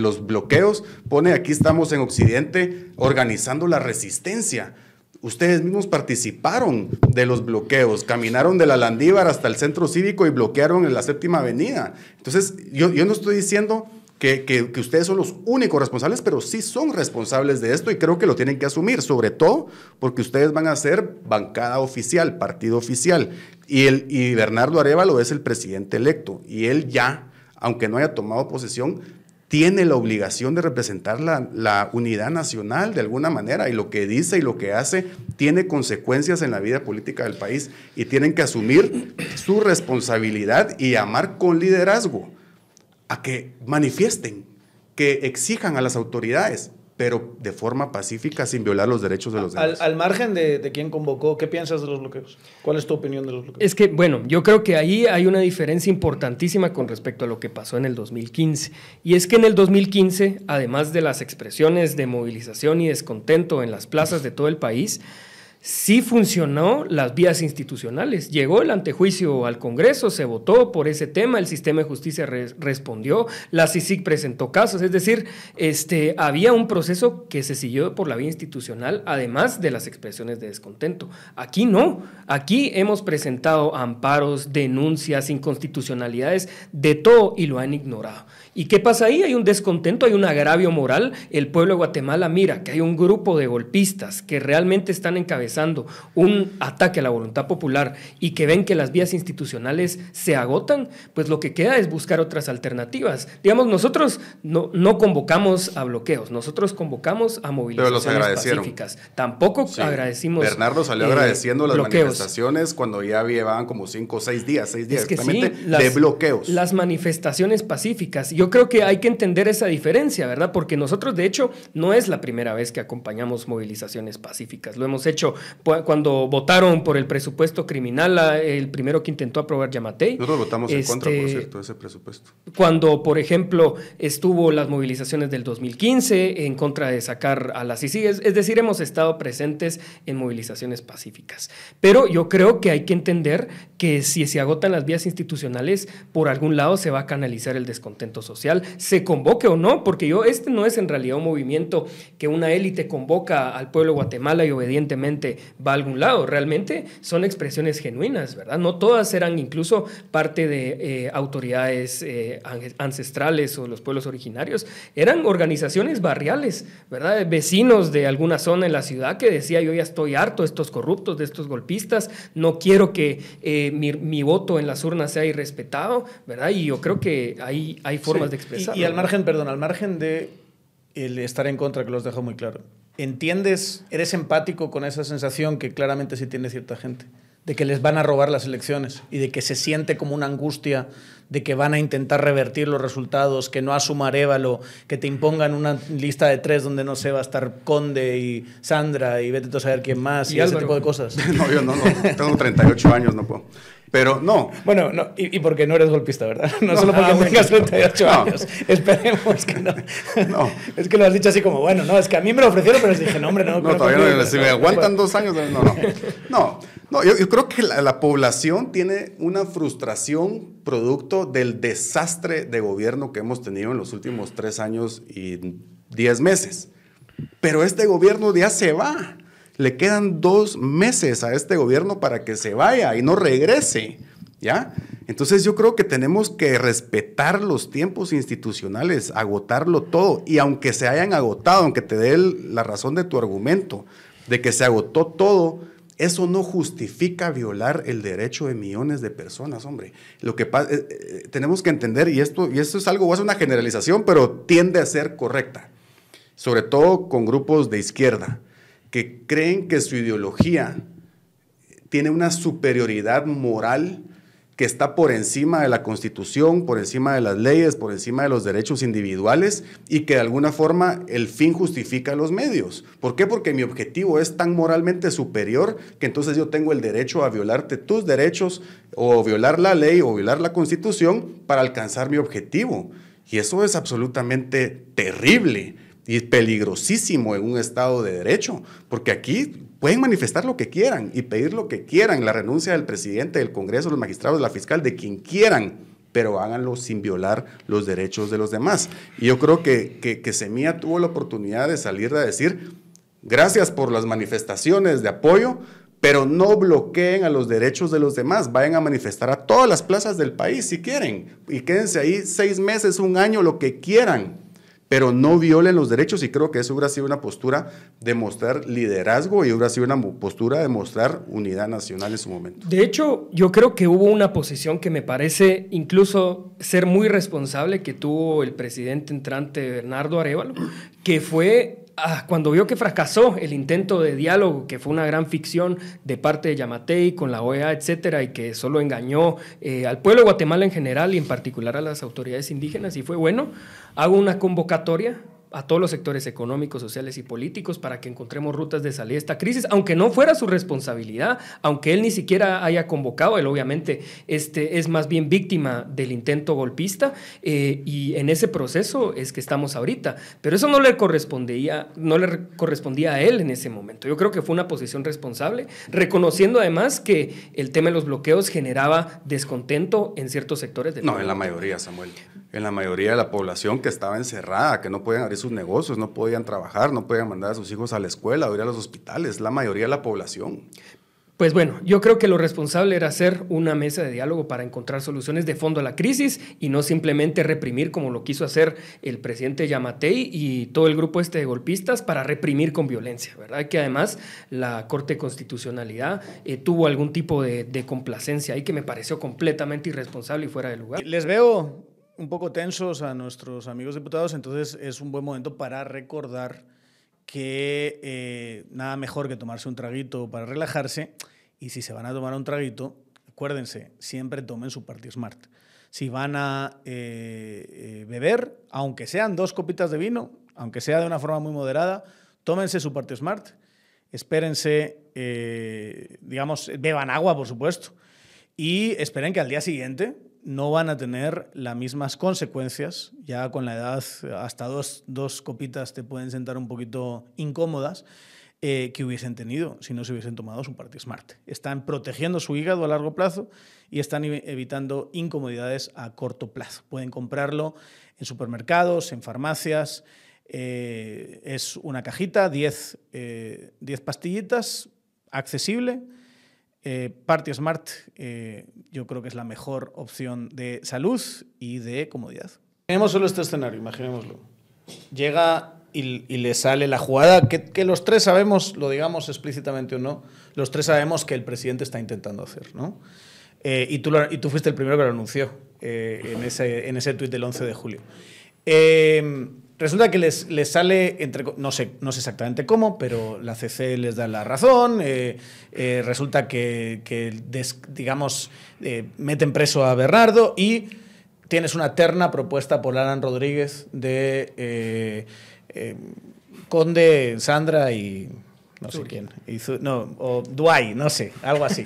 los bloqueos pone aquí estamos en Occidente organizando la resistencia. Ustedes mismos participaron de los bloqueos, caminaron de la Landívar hasta el centro cívico y bloquearon en la séptima avenida. Entonces, yo no estoy diciendo que, ustedes son los únicos responsables, pero sí son responsables de esto y creo que lo tienen que asumir, sobre todo porque ustedes van a ser bancada oficial, partido oficial. Y, el, y Bernardo Arevalo es el presidente electo y él ya, aunque no haya tomado posesión, tiene la obligación de representar la, la, unidad nacional de alguna manera y lo que dice y lo que hace tiene consecuencias en la vida política del país y tienen que asumir su responsabilidad y amar con liderazgo a que manifiesten, que exijan a las autoridades, pero de forma pacífica, sin violar los derechos de los demás. Al, margen de, de, quién convocó, ¿qué piensas de los bloqueos? ¿Cuál es tu opinión de los bloqueos? Es que, bueno, yo creo que ahí hay una diferencia importantísima con respecto a lo que pasó en el 2015. Y es que en el 2015, además de las expresiones de movilización y descontento en las plazas de todo el país, sí funcionó las vías institucionales. Llegó el antejuicio al Congreso, se votó por ese tema, el sistema de justicia respondió, la CICIC presentó casos, es decir, este, había un proceso que se siguió por la vía institucional, además de las expresiones de descontento. Aquí no, aquí hemos presentado amparos, denuncias, inconstitucionalidades, de todo y lo han ignorado. ¿Y qué pasa ahí? Hay un descontento, hay un agravio moral. El pueblo de Guatemala mira que hay un grupo de golpistas que realmente están encabezando un ataque a la voluntad popular y que ven que las vías institucionales se agotan, pues lo que queda es buscar otras alternativas. Digamos, nosotros no, no convocamos a bloqueos, nosotros convocamos a movilizaciones pacíficas. Tampoco agradecimos. Bernardo salió eh, agradeciendo las manifestaciones cuando ya llevaban como cinco o seis días, seis días de bloqueos. Las manifestaciones pacíficas yo creo que hay que entender esa diferencia, ¿verdad? Porque nosotros, de hecho, no es la primera vez que acompañamos movilizaciones pacíficas. Lo hemos hecho cuando votaron por el presupuesto criminal, el primero que intentó aprobar Yamatei. Nosotros votamos en contra, por este, cierto, de ese presupuesto. Cuando, por ejemplo, estuvo las movilizaciones del 2015 en contra de sacar a las ICI. Es, decir, hemos estado presentes en movilizaciones pacíficas. Pero yo creo que hay que entender que si se agotan las vías institucionales, por algún lado se va a canalizar el descontento social social, se convoque o no, porque yo, este no es en realidad un movimiento que una élite convoca al pueblo Guatemala y obedientemente va a algún lado. Realmente son expresiones genuinas, ¿verdad? No todas eran incluso parte de eh, autoridades eh, ancestrales o los pueblos originarios, eran organizaciones barriales, ¿verdad? Vecinos de alguna zona en la ciudad que decía yo ya estoy harto de estos corruptos, de estos golpistas, no quiero que eh, mi, mi, voto en las urnas sea irrespetado, ¿verdad? Y yo creo que hay, hay formas de expresar. Y, al margen, perdón, al margen de el estar en contra, que los dejo muy claro, ¿entiendes, eres empático con esa sensación que claramente sí tiene cierta gente? de que les van a robar las elecciones y de que se siente como una angustia de que van a intentar revertir los resultados, que no asuma Arevalo, que te impongan una lista de tres donde no se va a estar Conde y Sandra y vete a saber quién más y, ese tipo de cosas. [laughs] no, yo no, no, tengo 38 años, no puedo. Pero no. Bueno, no, y, y, porque no eres golpista, ¿verdad? [laughs] No, solo porque ah, tengas 38 años. Esperemos que no. [laughs] no. Es que lo has dicho así como, bueno, no, es que a mí me lo ofrecieron, pero les dije, no, hombre, no. No, todavía no, si me aguantan dos años, no, no. No, [laughs] no yo, creo que la, la, población tiene una frustración producto del desastre de gobierno que hemos tenido en los últimos tres años y diez meses. Pero este gobierno ya se va. Le quedan dos meses a este gobierno para que se vaya y no regrese, ¿ya? Entonces yo creo que tenemos que respetar los tiempos institucionales, agotarlo todo. Y aunque se hayan agotado, aunque te dé la razón de tu argumento, de que se agotó todo, eso no justifica violar el derecho de millones de personas, hombre. Lo que pasa, eh, eh, tenemos que entender, y esto, y esto es algo, es una generalización, pero tiende a ser correcta. sobre todo con grupos de izquierda, que creen que su ideología tiene una superioridad moral que está por encima de la constitución, por encima de las leyes, por encima de los derechos individuales y que de alguna forma el fin justifica los medios. ¿Por qué? Porque mi objetivo es tan moralmente superior que entonces yo tengo el derecho a violarte tus derechos o violar la ley o violar la constitución para alcanzar mi objetivo. Y eso es absolutamente terrible y peligrosísimo en un Estado de Derecho, porque aquí pueden manifestar lo que quieran y pedir lo que quieran, la renuncia del presidente, del Congreso, los magistrados, de la fiscal, de quien quieran, pero háganlo sin violar los derechos de los demás. Y yo creo que, que, que Semilla tuvo la oportunidad de salir a decir, gracias por las manifestaciones de apoyo, pero no bloqueen a los derechos de los demás. Vayan a manifestar a todas las plazas del país si quieren. Y quédense ahí seis meses, un año, lo que quieran pero no violen los derechos y creo que eso hubiera sido una postura de mostrar liderazgo y hubiera sido una postura de mostrar unidad nacional en su momento. De hecho, yo creo que hubo una posición que me parece incluso ser muy responsable que tuvo el presidente entrante Bernardo Arevalo, que fue Ah, cuando vio que fracasó el intento de diálogo, que fue una gran ficción de parte de Yamatei con la OEA, etcétera, y que solo engañó eh, al pueblo de Guatemala en general y en particular a las autoridades indígenas, y fue bueno, hago una convocatoria a todos los sectores económicos, sociales y políticos para que encontremos rutas de salida de esta crisis, aunque no fuera su responsabilidad, aunque él ni siquiera haya convocado, él obviamente este, es más bien víctima del intento golpista eh, y en ese proceso es que estamos ahorita, pero eso no le correspondía, no le correspondía a él en ese momento. Yo creo que fue una posición responsable, reconociendo además que el tema de los bloqueos generaba descontento en ciertos sectores del No, en la mayoría, Samuel. En la mayoría de la población que estaba encerrada, que no podían abrir sus negocios, no podían trabajar, no podían mandar a sus hijos a la escuela o ir a los hospitales, la mayoría de la población. Pues bueno, yo creo que lo responsable era hacer una mesa de diálogo para encontrar soluciones de fondo a la crisis y no simplemente reprimir como lo quiso hacer el presidente Yamatei y todo el grupo este de golpistas para reprimir con violencia, ¿verdad? Que además la Corte de Constitucionalidad eh, tuvo algún tipo de, de complacencia ahí que me pareció completamente irresponsable y fuera de lugar. Les veo un poco tensos a nuestros amigos diputados, entonces es un buen momento para recordar que eh, nada mejor que tomarse un traguito para relajarse y si se van a tomar un traguito, acuérdense, siempre tomen su Party Smart. Si van a eh, eh, beber, aunque sean dos copitas de vino, aunque sea de una forma muy moderada, tómense su Party Smart, espérense, digamos, beban agua, por supuesto, y esperen que al día siguiente no van a tener las mismas consecuencias. Ya con la edad, hasta dos, dos copitas te pueden sentar un poquito incómodas. Eh, que hubiesen tenido si no se hubiesen tomado su parte Smart. Están protegiendo su hígado a largo plazo y están evitando incomodidades a corto plazo. Pueden comprarlo en supermercados, en farmacias. Eh, es una cajita, 10 eh, pastillitas, accesible eh, Party Smart eh, yo creo que es la mejor opción de salud y de comodidad. Tenemos solo este escenario, imaginémoslo. Llega y, le sale la jugada que, los tres sabemos, lo digamos explícitamente o no, los tres sabemos que el presidente está intentando hacer, ¿no? Eh, y, tú y tú fuiste el primero que lo anunció en ese, en ese tuit del 11 de julio. Resulta que les, sale, entre, no, sé, no sé exactamente cómo, pero la CC les da la razón. Eh, eh, resulta que, digamos, eh, meten preso a Bernardo y tienes una terna propuesta por Alan Rodríguez de Conde, Sandra y no sé quién. no, o Duay, no sé, algo así.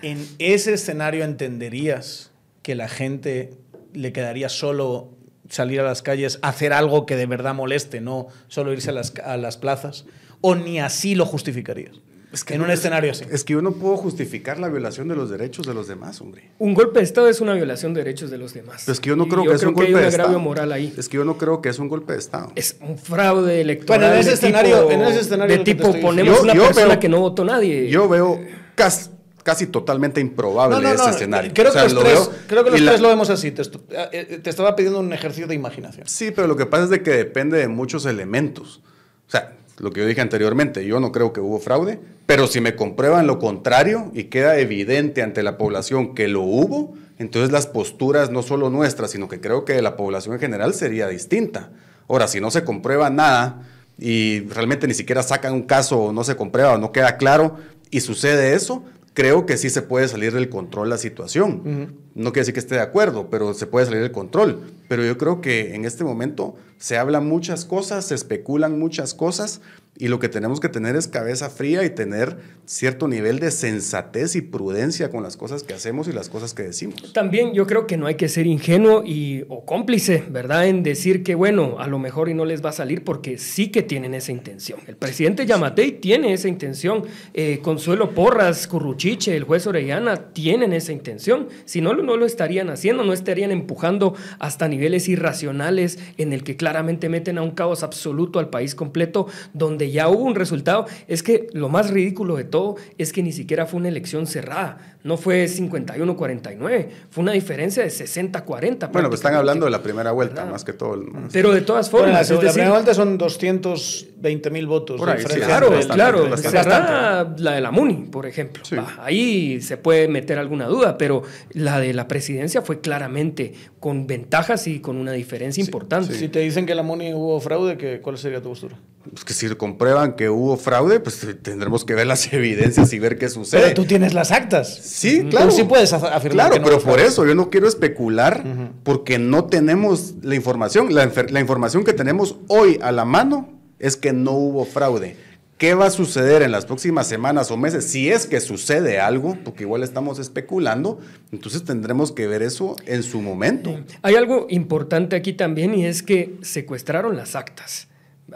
en ese escenario entenderías que la gente le quedaría solo salir a las calles, hacer algo que de verdad moleste, no solo irse a las, a las plazas, o ni así lo justificarías. Es que en un escenario así. Es que yo no puedo justificar la violación de los derechos de los demás, hombre. Un golpe de Estado es una violación de derechos de los demás. es que yo no creo que es un golpe de Estado. moral ahí. Es que yo no creo que es un golpe de Estado. Es un fraude electoral. Bueno, en ese escenario, en ese escenario de tipo ponemos una persona que no votó nadie. Yo veo casi casi totalmente improbable ese escenario. Creo, que, los tres, creo que los tres lo vemos así. Eh, eh, te, estaba pidiendo un ejercicio de imaginación. Sí, pero lo que pasa es de que depende de muchos elementos. O sea, lo que yo dije anteriormente, yo no creo que hubo fraude, pero si me comprueban lo contrario y queda evidente ante la población que lo hubo, entonces las posturas no solo nuestras, sino que creo que de la población en general sería distinta. Ahora, si no se comprueba nada y realmente ni siquiera sacan un caso o no se comprueba o no queda claro y sucede eso, creo que sí se puede salir del control la situación. No quiere decir que esté de acuerdo, pero se puede salir del control. Pero yo creo que en este momento se hablan muchas cosas, se especulan muchas cosas y lo que tenemos que tener es cabeza fría y tener cierto nivel de sensatez y prudencia con las cosas que hacemos y las cosas que decimos. También yo creo que no hay que ser ingenuo y, o cómplice, ¿verdad? En decir que, bueno, a lo mejor y no les va a salir porque sí que tienen esa intención. El presidente Yamatei tiene esa intención. Eh, Consuelo Porras, Curruchiche, el juez Orellana tienen esa intención. Si no, no lo estarían haciendo, no estarían empujando hasta niveles irracionales en el que claramente meten a un caos absoluto al país completo, donde ya hubo un resultado. Es que lo más ridículo de todo es que ni siquiera fue una elección cerrada. No fue 51-49, fue una diferencia de 60-40. Bueno, pues están hablando de la primera vuelta, más que todo. Pero de todas formas. la, primera vuelta son 220 mil votos. claro, claro. cerrada la de la MUNI, por ejemplo. ahí se puede meter alguna duda, pero la de la presidencia fue claramente con ventajas y con una diferencia importante. Si te dicen que la MUNI hubo fraude, ¿cuál sería tu postura? Pues que si comprueban que hubo fraude, pues tendremos que ver las [laughs] evidencias y ver qué sucede. Pero tú tienes las actas. Sí, claro. Tú sí puedes afirmar. Claro, pero por eso yo no quiero especular porque no tenemos la información. La, la información que tenemos hoy a la mano es que no hubo fraude. ¿Qué va a suceder en las próximas semanas o meses? Si es que sucede algo, porque igual estamos especulando, entonces tendremos que ver eso en su momento. Hay algo importante aquí también y es que secuestraron las actas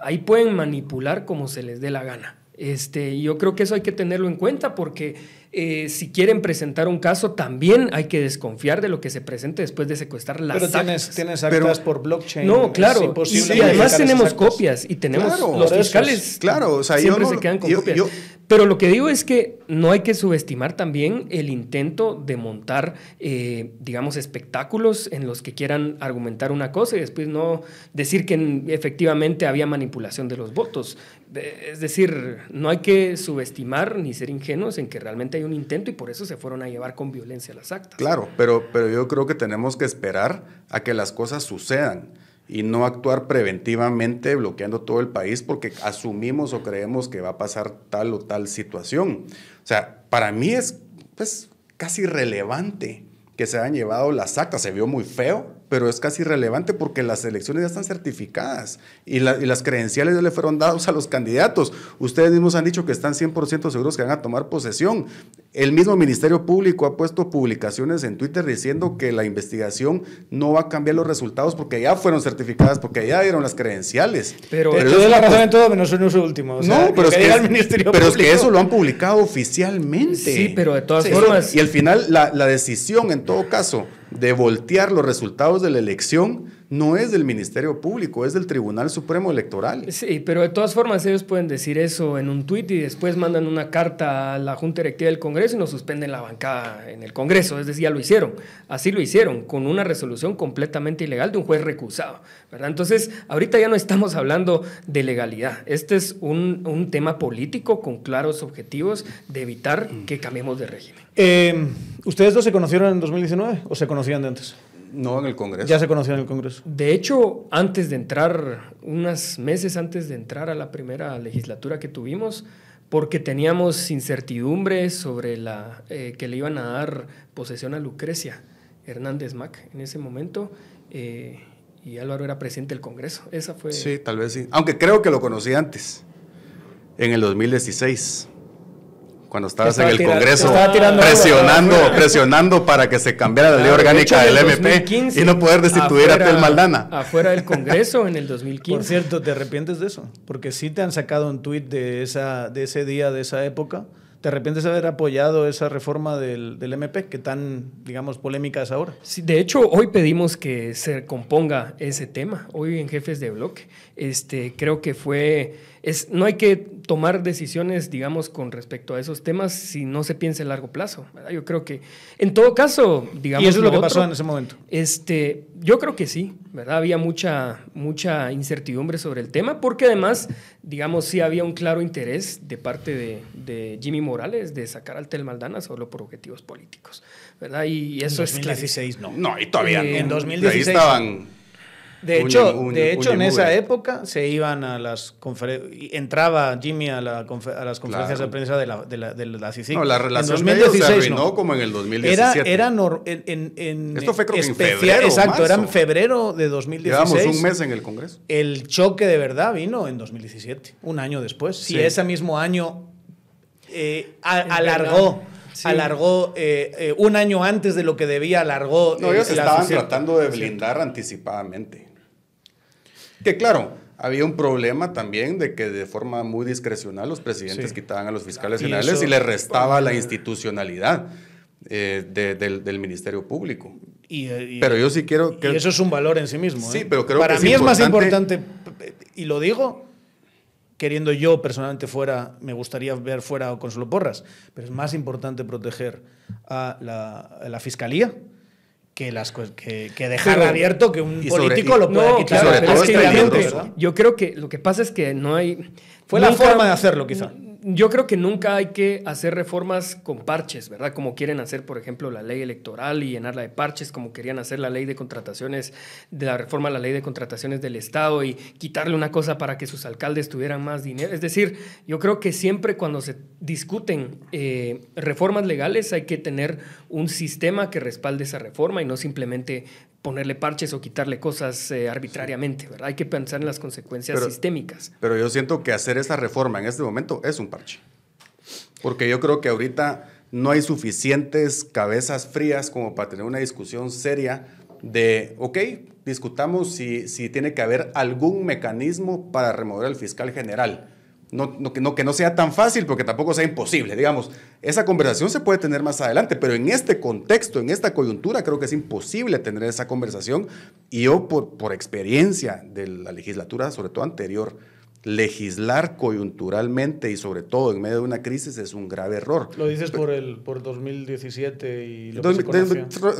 ahí pueden manipular como se les dé la gana. Este, yo creo que eso hay que tenerlo en cuenta porque eh, si quieren presentar un caso, también hay que desconfiar de lo que se presente después de secuestrar las Pero tienes, tienes actas por blockchain. No, claro. y además tenemos copias y tenemos los fiscales. claro, o sea, siempre se quedan con copias. Pero lo que digo es que no hay que subestimar también el intento de montar, eh, digamos, espectáculos en los que quieran argumentar una cosa y después no decir que efectivamente había manipulación de los votos. Es decir, no hay que subestimar ni ser ingenuos en que realmente hay un intento y por eso se fueron a llevar con violencia las actas. Claro, pero, pero yo creo que tenemos que esperar a que las cosas sucedan y no actuar preventivamente bloqueando todo el país porque asumimos o creemos que va a pasar tal o tal situación. O sea, para mí es pues, casi relevante que se hayan llevado las actas. Se vio muy feo, pero es casi relevante porque las elecciones ya están certificadas y, las credenciales ya le fueron dadas a los candidatos. Ustedes mismos han dicho que están 100% seguros que van a tomar posesión. El mismo Ministerio Público ha puesto publicaciones en Twitter diciendo que la investigación no va a cambiar los resultados porque ya fueron certificadas, porque ya dieron las credenciales. Pero, pero la razón en todo menos en uso último. no, pero, es que, pero es que eso lo han publicado oficialmente. Sí, pero de todas formas. Y al final la, la decisión en todo caso de voltear los resultados de la elección no es del Ministerio Público, es del Tribunal Supremo Electoral. Sí, pero de todas formas ellos pueden decir eso en un tuit y después mandan una carta a la Junta Directiva del Congreso y nos suspenden la bancada en el Congreso. Es decir, ya lo hicieron. Así lo hicieron, con una resolución completamente ilegal de un juez recusado. ¿verdad? Entonces, ahorita ya no estamos hablando de legalidad. Este es un, un tema político con claros objetivos de evitar que cambiemos de régimen. Eh, ¿Ustedes dos se conocieron en 2019 o se conocían de antes? No, en el Congreso. Ya se conocían en el Congreso. De hecho, antes de entrar, unos meses antes de entrar a la primera legislatura que tuvimos, porque teníamos incertidumbre sobre la eh, que le iban a dar posesión a Lucrecia Hernández Mac en ese momento. Eh, y Álvaro era presidente del Congreso. Esa fue. Sí, tal vez sí. Aunque creo que lo conocí antes, en el 2016 cuando estabas en el Congreso presionando, presionando para que se cambiara la ley orgánica del MP y no poder destituir a Tel Maldana. Afuera del Congreso en el 2015. Por cierto, ¿te arrepientes de eso? Porque sí te han sacado un tuit de, esa, de ese día, de esa época, ¿Te arrepientes de haber apoyado esa reforma del, del MP que tan, digamos, polémica es ahora? Sí, de hecho, hoy pedimos que se componga ese tema, hoy en Jefes de Bloque. Este, creo que fue es, no hay que tomar decisiones, digamos, con respecto a esos temas si no se piensa a largo plazo. Yo creo que, en todo caso, digamos. ¿Y eso es lo, que pasó en ese momento? Este, yo creo que sí, ¿verdad? Había mucha, mucha incertidumbre sobre el tema, porque además, digamos, sí había un claro interés de parte de, de Jimmy Morales de sacar al Tel Maldana solo por objetivos políticos, ¿verdad? Y eso en 2016 no. No, y todavía eh, En 2016. Ahí estaban de hecho, de hecho en esa época se iban a las conferencias, entraba Jimmy a, la a las conferencias de prensa de la, de la, de la CICIC. No, la relación en 2016, se arruinó como en el 2017. Era, era en, en, Esto fue creo en febrero, Exacto, era en febrero de 2016. Llevamos un mes en el Congreso. El choque de verdad vino en 2017, un año después. Si ese mismo año eh, alargó... alargó eh, eh, un año antes de lo que debía, alargó. No, ellos estaban tratando de blindar anticipadamente. Que claro, había un problema también de que de forma muy discrecional los presidentes quitaban a los fiscales generales y les restaba la institucionalidad eh, del, Ministerio Público. Y, pero yo sí quiero que... Y eso es un valor en sí mismo. Sí, ¿eh? pero creo Para que mí es más importante, y lo digo, queriendo yo personalmente fuera, me gustaría ver fuera a Consuelo Porras, pero es más importante proteger a la, a la Fiscalía que, las, que, que dejar abierto que un político lo pueda quitar. yo creo que lo que pasa es que no hay... Fue la forma de hacerlo, quizá yo creo que nunca hay que hacer reformas con parches, ¿verdad? Como quieren hacer, por ejemplo, la ley electoral y llenarla de parches, como querían hacer la ley de contrataciones, de la reforma a la ley de contrataciones del Estado y quitarle una cosa para que sus alcaldes tuvieran más dinero. Es decir, yo creo que siempre cuando se discuten eh, reformas legales hay que tener un sistema que respalde esa reforma y no simplemente ponerle parches o quitarle cosas eh, arbitrariamente, ¿verdad? Hay que pensar en las consecuencias sistémicas. Pero yo siento que hacer esa reforma en este momento es un parche. Porque yo creo que ahorita no hay suficientes cabezas frías como para tener una discusión seria de, ok, discutamos si, si tiene que haber algún mecanismo para remover al fiscal general no, no, que, no, que no sea tan fácil, porque tampoco sea imposible. Digamos, esa conversación se puede tener más adelante, pero en este contexto, en esta coyuntura, creo que es imposible tener esa conversación. Y yo, por, por experiencia de la legislatura, sobre todo anterior, legislar coyunturalmente y sobre todo en medio de una crisis es un grave error. Lo dices por el por 2017 y lo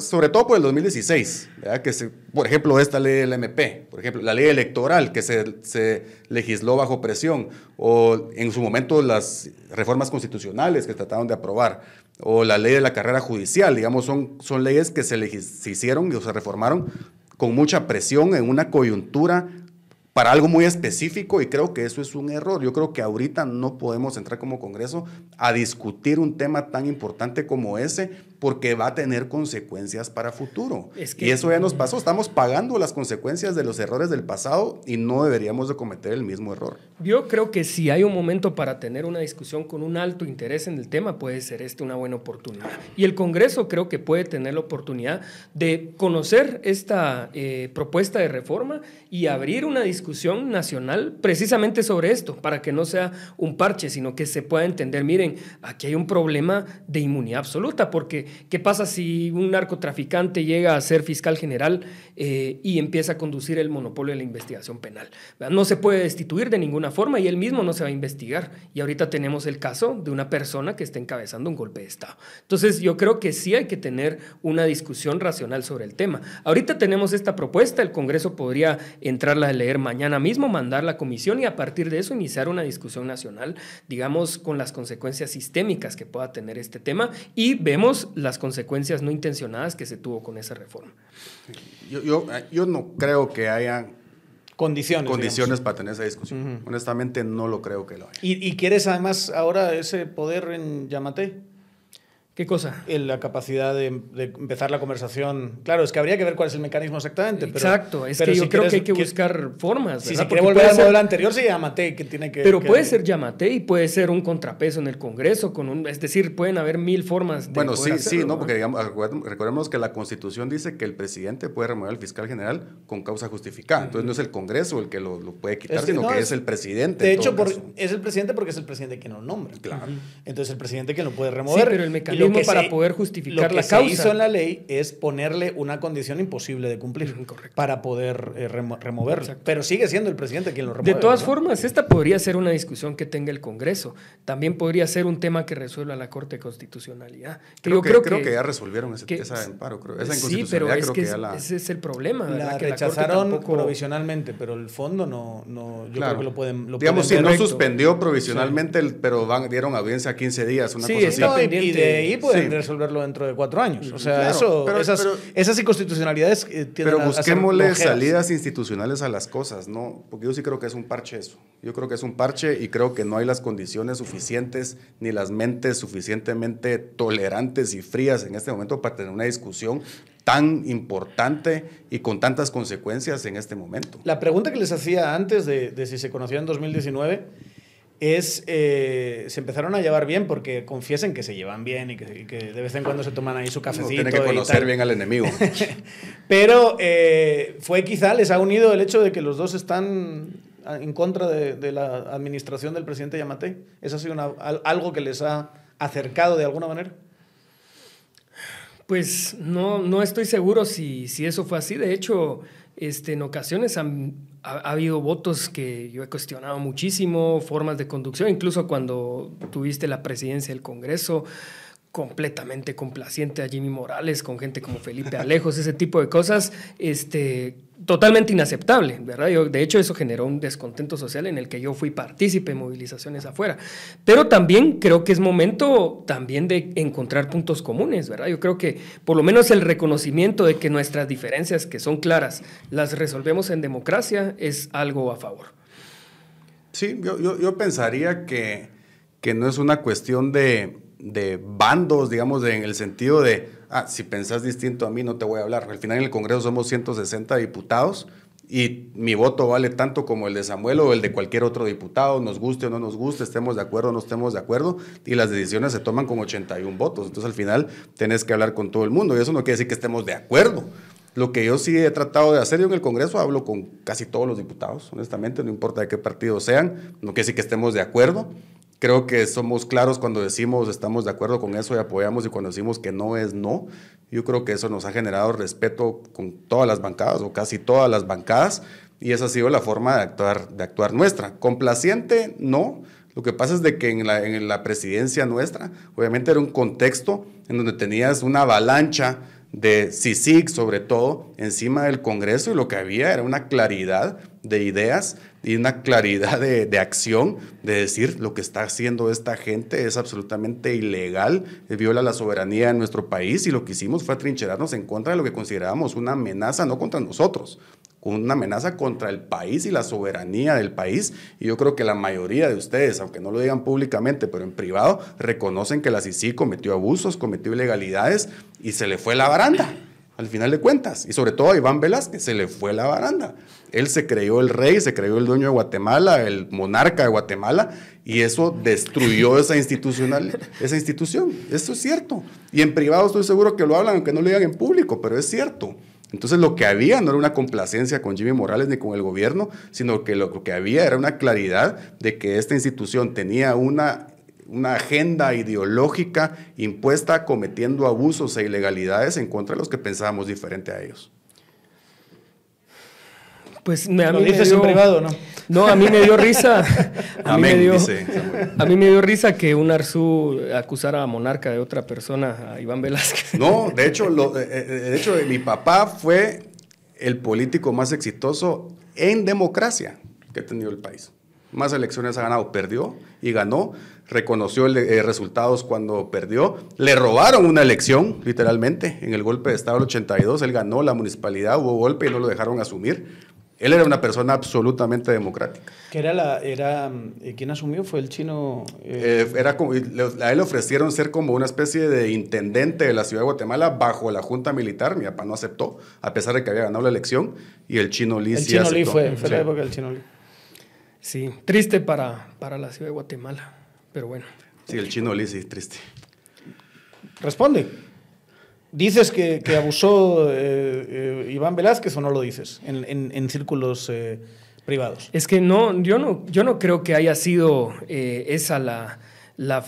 sobre todo por el 2016, que se, por ejemplo esta ley del MP, por ejemplo la ley electoral que se, se, legisló bajo presión o en su momento las reformas constitucionales que trataron de aprobar o la ley de la carrera judicial, digamos son, son leyes que se, se hicieron y se reformaron con mucha presión en una coyuntura para algo muy específico y creo que eso es un error. Yo creo que ahorita no podemos entrar como Congreso a discutir un tema tan importante como ese porque va a tener consecuencias para futuro. y eso ya nos pasó. Estamos pagando las consecuencias de los errores del pasado y no deberíamos de cometer el mismo error. Yo creo que si hay un momento para tener una discusión con un alto interés en el tema, puede ser este una buena oportunidad. Y el Congreso creo que puede tener la oportunidad de conocer esta eh, propuesta de reforma y abrir una discusión nacional precisamente sobre esto, para que no sea un parche, sino que se pueda entender, miren, aquí hay un problema de inmunidad absoluta, porque ¿Qué pasa si un narcotraficante llega a ser fiscal general eh, y empieza a conducir el monopolio de la investigación penal? No se puede destituir de ninguna forma y él mismo no se va a investigar. Y ahorita tenemos el caso de una persona que está encabezando un golpe de Estado. Entonces yo creo que sí hay que tener una discusión racional sobre el tema. Ahorita tenemos esta propuesta, el Congreso podría entrarla a leer mañana mismo, mandar la comisión y a partir de eso iniciar una discusión nacional, digamos, con las consecuencias sistémicas que pueda tener este tema y vemos las consecuencias no intencionadas que se tuvo con esa reforma. Yo, yo, yo no creo que haya condiciones, condiciones para tener esa discusión. Honestamente no lo creo que lo haya. ¿Y, ¿Y, quieres además ahora ese poder en Yamate? ¿Qué cosa? En la capacidad de, de empezar la conversación. Claro, es que habría que ver cuál es el mecanismo exactamente. Pero, Exacto, es pero que yo si creo quieres- que hay que que- buscar formas. Si ¿verdad? se quiere Porque volver al modelo anterior, se llama T, que tiene que. Pero que- puede ser Yamate y puede ser un contrapeso en el Congreso, con un, es decir, pueden haber mil formas de Bueno, sí, poder sí, hacerlo, no, ¿no? porque digamos, recordemos que la Constitución dice que el presidente puede remover al fiscal general con causa justificada. Entonces no es el Congreso el que lo, lo puede quitar, Es que sino no, que es- el presidente. De hecho, por- es el presidente porque es el presidente quien lo nombra. Claro. Entonces el presidente quien lo puede remover. pero el mecanismo que para poder justificar lo que la se causa. hizo en la ley es ponerle una condición imposible de cumplir [laughs] para poder eh, remo- removerlo. Exacto. Pero sigue siendo el presidente quien lo remueve. De todas ¿no? formas, esta podría ser una discusión que tenga el Congreso. También podría ser un tema que resuelva la Corte de Constitucionalidad. Creo, yo que, creo, creo que, ya resolvieron ese, que- esa amparo. Creo. Esa sí, pero es creo que, que, es- ya la... ese es el problema. La Que rechazaron tampoco- provisionalmente, pero el fondo no, no yo Claro. creo que lo pueden. Lo Digamos, pueden no suspendió provisionalmente, el- pero van, dieron audiencia a 15 días, una Sí, cosa así. No, y- de ahí pueden Sí. resolverlo dentro de cuatro años. O sea, Claro, eso, pero- esas, pero- esas inconstitucionalidades eh, tienden Pero a- a ser busquémosle flojeras. salidas institucionales a las cosas, ¿no? Porque yo sí creo que es un parche eso. Yo creo que es un parche y creo que no hay las condiciones suficientes ni las mentes suficientemente tolerantes y frías en este momento para tener una discusión tan importante y con tantas consecuencias en este momento. La pregunta que les hacía antes de, de si se conocían en 2019 es, eh, se empezaron a llevar bien porque confiesen que se llevan bien y que, y que de vez en cuando se toman ahí su Uno cafecito. tiene que y conocer tal. bien al enemigo. [laughs] Pero eh, fue quizá, les ha unido el hecho de que los dos están en contra de, de la administración del presidente Yamate. ¿Eso ha sido una- algo que les ha acercado de alguna manera? Pues no, no estoy seguro si, si eso fue así. De hecho, este, en ocasiones han- ha, ha habido votos que yo he cuestionado muchísimo, formas de conducción, incluso cuando tuviste la presidencia del Congreso, completamente complaciente a Jimmy Morales, con gente como Felipe Alejos, ese tipo de cosas, este, totalmente inaceptable, ¿verdad? Yo, de hecho, eso generó un descontento social en el que yo fui partícipe en movilizaciones afuera. Pero también creo que es momento también de encontrar puntos comunes, ¿verdad? Yo creo que por lo menos el reconocimiento de que nuestras diferencias, que son claras, las resolvemos en democracia, es algo a favor. Sí, yo, yo, yo pensaría que, que no es una cuestión de, de bandos, digamos, en el sentido de, ah, si pensás distinto a mí no te voy a hablar. Al final en el Congreso somos 160 diputados y mi voto vale tanto como el de Samuel o el de cualquier otro diputado, nos guste o no nos guste, estemos de acuerdo o no estemos de acuerdo, y las decisiones se toman con 81 votos. Entonces al final tenés que hablar con todo el mundo y eso no quiere decir que estemos de acuerdo. Lo que yo sí he tratado de hacer, yo en el Congreso hablo con casi todos los diputados, honestamente, no importa de qué partido sean, no quiere decir que estemos de acuerdo. Creo que somos claros cuando decimos estamos de acuerdo con eso y apoyamos y cuando decimos que no es no. Yo creo que eso nos ha generado respeto con todas las bancadas o casi todas las bancadas y esa ha sido la forma de actuar, de actuar nuestra. Complaciente, no. Lo que pasa es de que en la, en la presidencia nuestra, obviamente era un contexto en donde tenías una avalancha de CICIG, sobre todo, encima del Congreso, y lo que había era una claridad de ideas y una claridad de, de acción, de decir lo que está haciendo esta gente es absolutamente ilegal, eh, viola la soberanía de nuestro país, y lo que hicimos fue atrincherarnos en contra de lo que considerábamos una amenaza, no contra nosotros, una amenaza contra el país y la soberanía del país. Y yo creo que la mayoría de ustedes, aunque no lo digan públicamente, pero en privado, reconocen que la CICI cometió abusos, cometió ilegalidades y se le fue la baranda, al final de cuentas. Y sobre todo a Iván Velázquez, se le fue la baranda. Él se creyó el rey, se creyó el dueño de Guatemala, el monarca de Guatemala, y eso destruyó [laughs] esa, institucional, esa institución. Eso es cierto. Y en privado estoy seguro que lo hablan, aunque no lo digan en público, pero es cierto. Entonces lo que había no era una complacencia con Jimmy Morales ni con el gobierno, sino que lo que había era una claridad de que esta institución tenía una, una agenda ideológica impuesta cometiendo abusos e ilegalidades en contra de los que pensábamos diferente a ellos. Pues me, a Lo mí me dices dio- en privado, ¿no? No, a mí me dio risa. [laughs] A mí, me Amén, dio, dice a mí me dio risa que un Arzú acusara a Monarca de otra persona, a Iván Velázquez. No, de hecho, lo- eh, eh, de hecho, mi papá fue el político más exitoso en democracia que ha tenido el país. Más elecciones ha ganado, perdió y ganó, reconoció eh, resultados cuando perdió, le robaron una elección, literalmente, en el golpe de Estado del 82, él ganó la municipalidad, hubo golpe y no lo dejaron asumir. Él era una persona absolutamente democrática. Que era la, era, eh, ¿quién asumió? Fue el chino. Eh, era como, a él le ofrecieron ser como una especie de intendente de la ciudad de Guatemala bajo la junta militar. Mi papá no aceptó, a pesar de que había ganado la elección. Y el chino Lee el sí chino aceptó. Lee fue, fue la época del chino Lee. Sí, triste para, para la ciudad de Guatemala, pero bueno. Sí, el chino Lee sí, triste. Responde. ¿Dices que, que abusó eh, eh, Iván Velázquez o no lo dices en, en, en círculos eh, privados? Es que no, yo no, yo no creo que haya sido eh, esa la, la,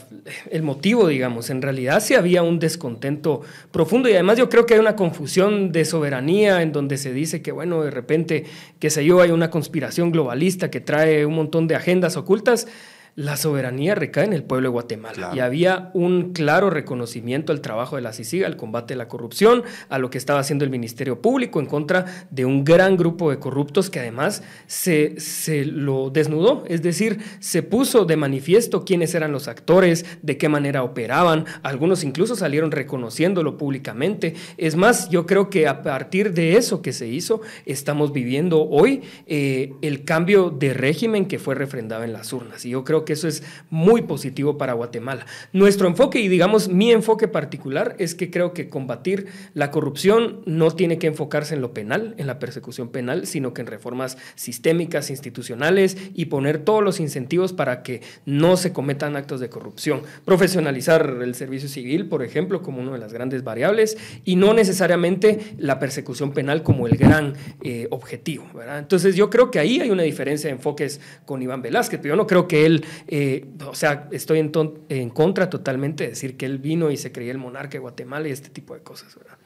el motivo, digamos. En realidad sí había un descontento profundo y además yo creo que hay una confusión de soberanía en donde se dice que, bueno, de repente, qué sé yo, hay una conspiración globalista que trae un montón de agendas ocultas. La soberanía recae en el pueblo de Guatemala Claro. y había un claro reconocimiento al trabajo de la CICIG, al combate a la corrupción, a lo que estaba haciendo el Ministerio Público en contra de un gran grupo de corruptos que además se, se lo desnudó, es decir, se puso de manifiesto quiénes eran los actores, de qué manera operaban, algunos incluso salieron reconociéndolo públicamente. Es más, yo creo que a partir de eso que se hizo, estamos viviendo hoy eh, el cambio de régimen que fue refrendado en las urnas. Y yo creo que eso es muy positivo para Guatemala. Nuestro enfoque y digamos mi enfoque particular es que creo que combatir la corrupción no tiene que enfocarse en lo penal, en la persecución penal, sino que en reformas sistémicas, institucionales y poner todos los incentivos para que no se cometan actos de corrupción. Profesionalizar el servicio civil, por ejemplo, como una de las grandes variables y no necesariamente la persecución penal como el gran eh, objetivo. Entonces yo creo que ahí hay una diferencia de enfoques con Iván Velázquez, pero yo no creo que él eh, o sea, estoy en, contra totalmente de decir que él vino y se creía el monarca de Guatemala y este tipo de cosas, ¿verdad?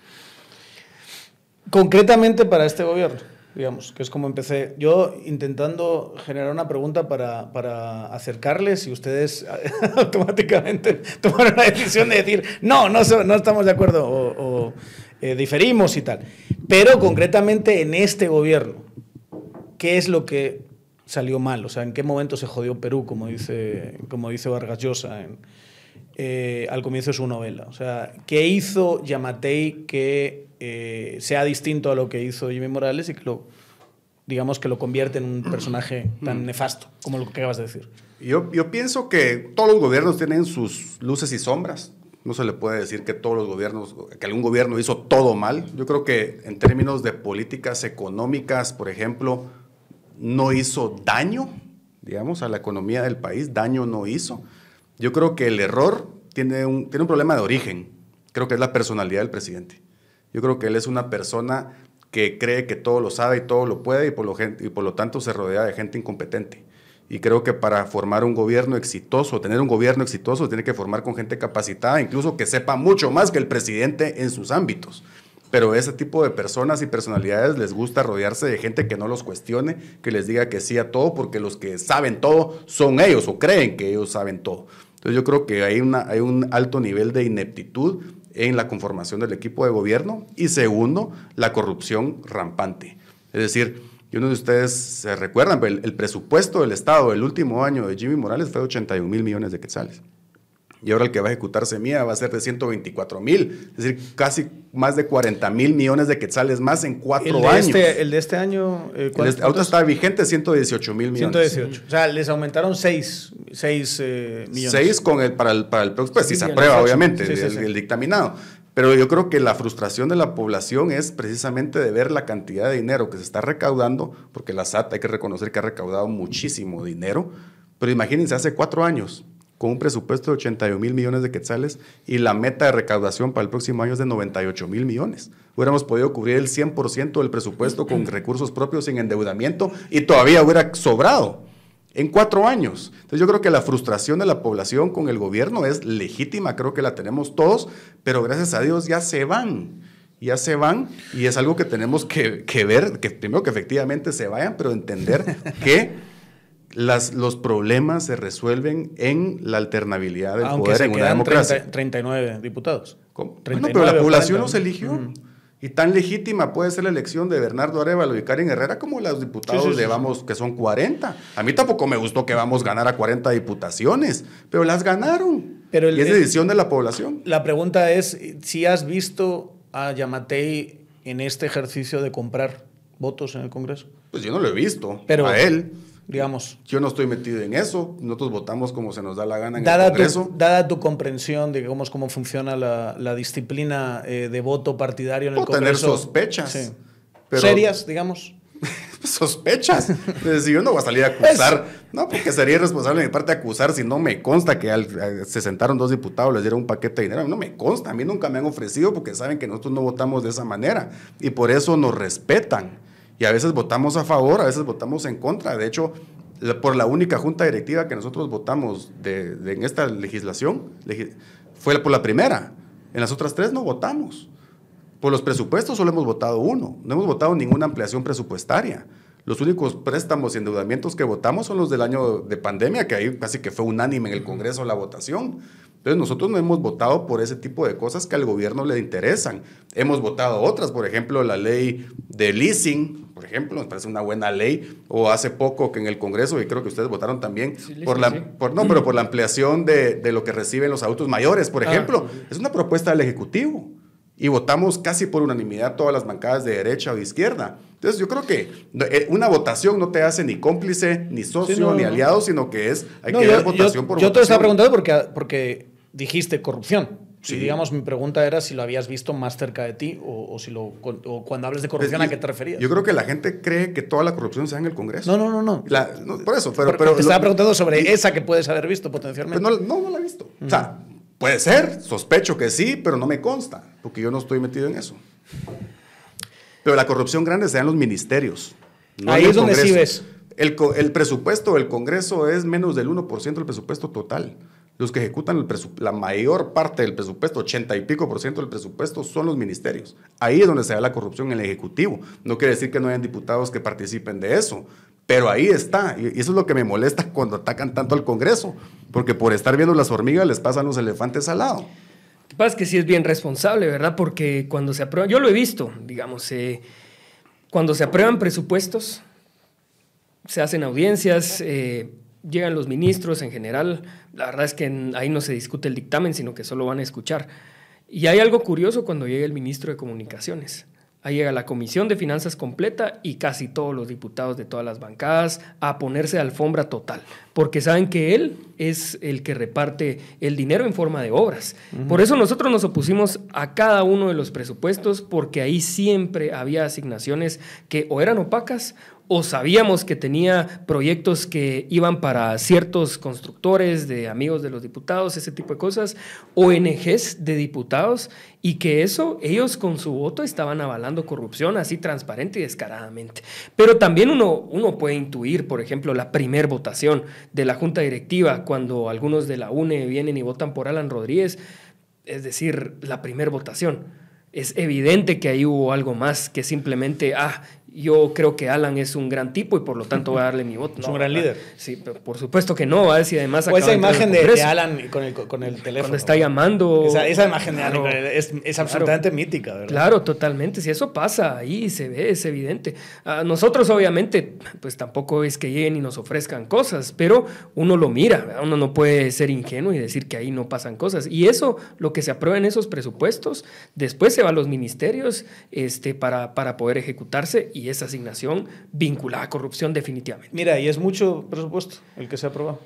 Concretamente para este gobierno, digamos, que es como empecé. Yo intentando generar una pregunta para, acercarles y ustedes [laughs] automáticamente tomaron la decisión de decir, no, no, estamos de acuerdo o, o eh, diferimos y tal. Pero concretamente en este gobierno, ¿qué es lo que salió mal? O sea, ¿en qué momento se jodió Perú, como dice, como dice Vargas Llosa en, eh, al comienzo de su novela? O sea, ¿qué hizo Yamatei que eh, sea distinto a lo que hizo Jimmy Morales y que lo, digamos, que lo convierte en un personaje tan nefasto como lo que acabas de decir? Yo, yo pienso que todos los gobiernos tienen sus luces y sombras. No se le puede decir que todos los gobiernos, que algún gobierno hizo todo mal. Yo creo que en términos de políticas económicas, por ejemplo, no hizo daño, digamos, a la economía del país, daño no hizo. Yo creo que el error tiene un, tiene un problema de origen, creo que es la personalidad del presidente. Yo creo que él es una persona que cree que todo lo sabe y todo lo puede y por lo, y por lo tanto se rodea de gente incompetente. Y creo que para formar un gobierno exitoso, tener un gobierno exitoso, tiene que formar con gente capacitada, incluso que sepa mucho más que el presidente en sus ámbitos. Pero ese tipo de personas y personalidades les gusta rodearse de gente que no los cuestione, que les diga que sí a todo, porque los que saben todo son ellos o creen que ellos saben todo. Entonces yo creo que hay, una, un alto nivel de ineptitud en la conformación del equipo de gobierno y segundo, la corrupción rampante. Es decir, y uno de ustedes se recuerdan, el, el presupuesto del Estado del último año de Jimmy Morales fue de 81 mil millones de quetzales. Y ahora el que va a ejecutar Semilla va a ser de 124 mil, es decir, casi más de 40 mil millones de quetzales más en cuatro el de años. Este, el de este año. Eh, el este, está vigente 118 mil millones. 118. O sea, les aumentaron 6, 6 eh, millones. 6 con el, para el, para el pues, sí, si se aprueba, obviamente, sí, sí, el, el dictaminado. Pero yo creo que la frustración de la población es precisamente de ver la cantidad de dinero que se está recaudando, porque la SAT hay que reconocer que ha recaudado muchísimo dinero, pero imagínense, hace cuatro años, con un presupuesto de 81 mil millones de quetzales y la meta de recaudación para el próximo año es de 98 mil millones. Hubiéramos podido cubrir el 100% del presupuesto con recursos propios sin endeudamiento y todavía hubiera sobrado en cuatro años. Entonces yo creo que la frustración de la población con el gobierno es legítima, creo que la tenemos todos, pero gracias a Dios ya se van. Ya se van y es algo que tenemos que, que ver, que primero que efectivamente se vayan, pero entender que las, los problemas se resuelven en la alternabilidad del Aunque poder se en una democracia. 30, 39 diputados. ¿Cómo? 39 bueno, pero la población nos eligió. Mm. Y tan legítima puede ser la elección de Bernardo Arevalo y Karen Herrera como los diputados sí, sí, llevamos, que son 40. A mí tampoco me gustó que vamos a ganar a 40 diputaciones, pero las ganaron. Pero el, y es decisión de la población. La pregunta es si has visto a Yamatei en este ejercicio de comprar votos en el Congreso. Pues yo no lo he visto. Pero- a él. Digamos, Yo no estoy metido en eso. Nosotros votamos como se nos da la gana en dada el Congreso. tu, dada tu comprensión de cómo, cómo funciona la, la disciplina eh, de voto partidario en el Puedo tener Congreso. sospechas. Sí. pero- Serias, digamos. [laughs] sospechas. Decir, yo no voy a salir a acusar. No, porque sería irresponsable de mi parte acusar si no me consta que al- eh, se sentaron dos diputados, les dieron un paquete de dinero. No me consta. A mí nunca me han ofrecido porque saben que nosotros no votamos de esa manera. Y por eso nos respetan. Y a veces votamos a favor, a veces votamos en contra. De hecho, por la única junta directiva que nosotros votamos de, de- en esta legislación legi- fue por la primera. En las otras tres no votamos. Por los presupuestos solo hemos votado uno, no hemos votado ninguna ampliación presupuestaria. Los únicos préstamos y endeudamientos que votamos son los del año de pandemia, que ahí casi que fue unánime en el Congreso la votación. Entonces nosotros no hemos votado por ese tipo de cosas que al gobierno le interesan. Hemos votado otras, por ejemplo, la ley de leasing, por ejemplo, nos parece una buena ley, o hace poco que en el Congreso, y creo que ustedes votaron también, Sí, por la, sí. por, no, pero por la ampliación de, de lo que reciben los adultos mayores, por Ah. ejemplo. Es una propuesta del Ejecutivo y votamos casi por unanimidad todas las bancadas de derecha o de izquierda. Entonces yo creo que eh, una votación no te hace ni cómplice, ni socio, Sí, no, ni aliado, sino que es, hay No, que yo, ver votación yo- por yo te lo estaba preguntando porque, porque dijiste corrupción. Sí. Y digamos, mi pregunta era si lo habías visto más cerca de ti o, o si lo, o cuando hables de corrupción, Pues, ¿a qué te referías? Yo creo que la gente cree que toda la corrupción se da en el Congreso. no, no, no, no. La- no, por eso, pero... Pero, pero te estaba preguntando sobre y- esa que puedes haber visto Pues potencialmente. no, no, no la he visto. O sea, puede ser, sospecho que sí, pero no me consta, porque yo no estoy metido en eso. Pero la corrupción grande se da en los ministerios. no Ahí es donde sí Congreso. ves. El, el presupuesto del Congreso es menos del 1% del presupuesto total. Los que ejecutan la mayor parte del presupuesto, 80 y pico por ciento del presupuesto, son los ministerios. Ahí es donde se da la corrupción en el Ejecutivo. No quiere decir que no hayan diputados que participen de eso, pero ahí está. Y eso es lo que me molesta [laughs] cuando atacan tanto al Congreso, porque por estar viendo las hormigas les pasan los elefantes al lado. Lo que pasa es que sí es bien responsable, ¿verdad? Porque cuando se aprueban, yo lo he visto, digamos, eh, cuando se aprueban presupuestos, se hacen audiencias, eh, llegan los ministros en general, la verdad es que ahí no se discute el dictamen, sino que solo van a escuchar. Y hay algo curioso cuando llega el ministro de Comunicaciones. Ahí llega la Comisión de Finanzas completa y casi todos los diputados de todas las bancadas a ponerse de alfombra total, porque saben que él es el que reparte el dinero en forma de obras. Por eso nosotros nos opusimos a cada uno de los presupuestos, porque ahí siempre había asignaciones que o eran opacas o sabíamos que tenía proyectos que iban para ciertos constructores de amigos de los diputados, ese tipo de cosas, ONGs de diputados, y que eso ellos con su voto estaban avalando corrupción así transparente y descaradamente. Pero también uno, uno puede intuir, por ejemplo, la primer votación de la Junta Directiva, cuando algunos de la UNE vienen y votan por Alan Rodríguez, es decir, la primer votación. Es evidente que ahí hubo algo más que simplemente, ah, yo creo que Alan es un gran tipo y por lo tanto voy a darle mi voto. Es un gran ¿verdad? líder. Sí, pero por supuesto que no, ¿verdad? Si además o esa imagen de, Alan con el, con el teléfono. Cuando está llamando. Esa, esa imagen de Alan es, es absolutamente mítica, ¿verdad? Claro, totalmente. Si eso pasa ahí, se ve, es evidente. A nosotros, obviamente, pues tampoco es que lleguen y nos ofrezcan cosas, pero uno lo mira. ¿verdad? Uno no puede ser ingenuo y decir que ahí no pasan cosas. Y eso, lo que se aprueba en esos presupuestos, después se va a los ministerios este, para, para poder ejecutarse y esa asignación vinculada a corrupción definitivamente. Mira, y es mucho presupuesto el que se ha aprobado.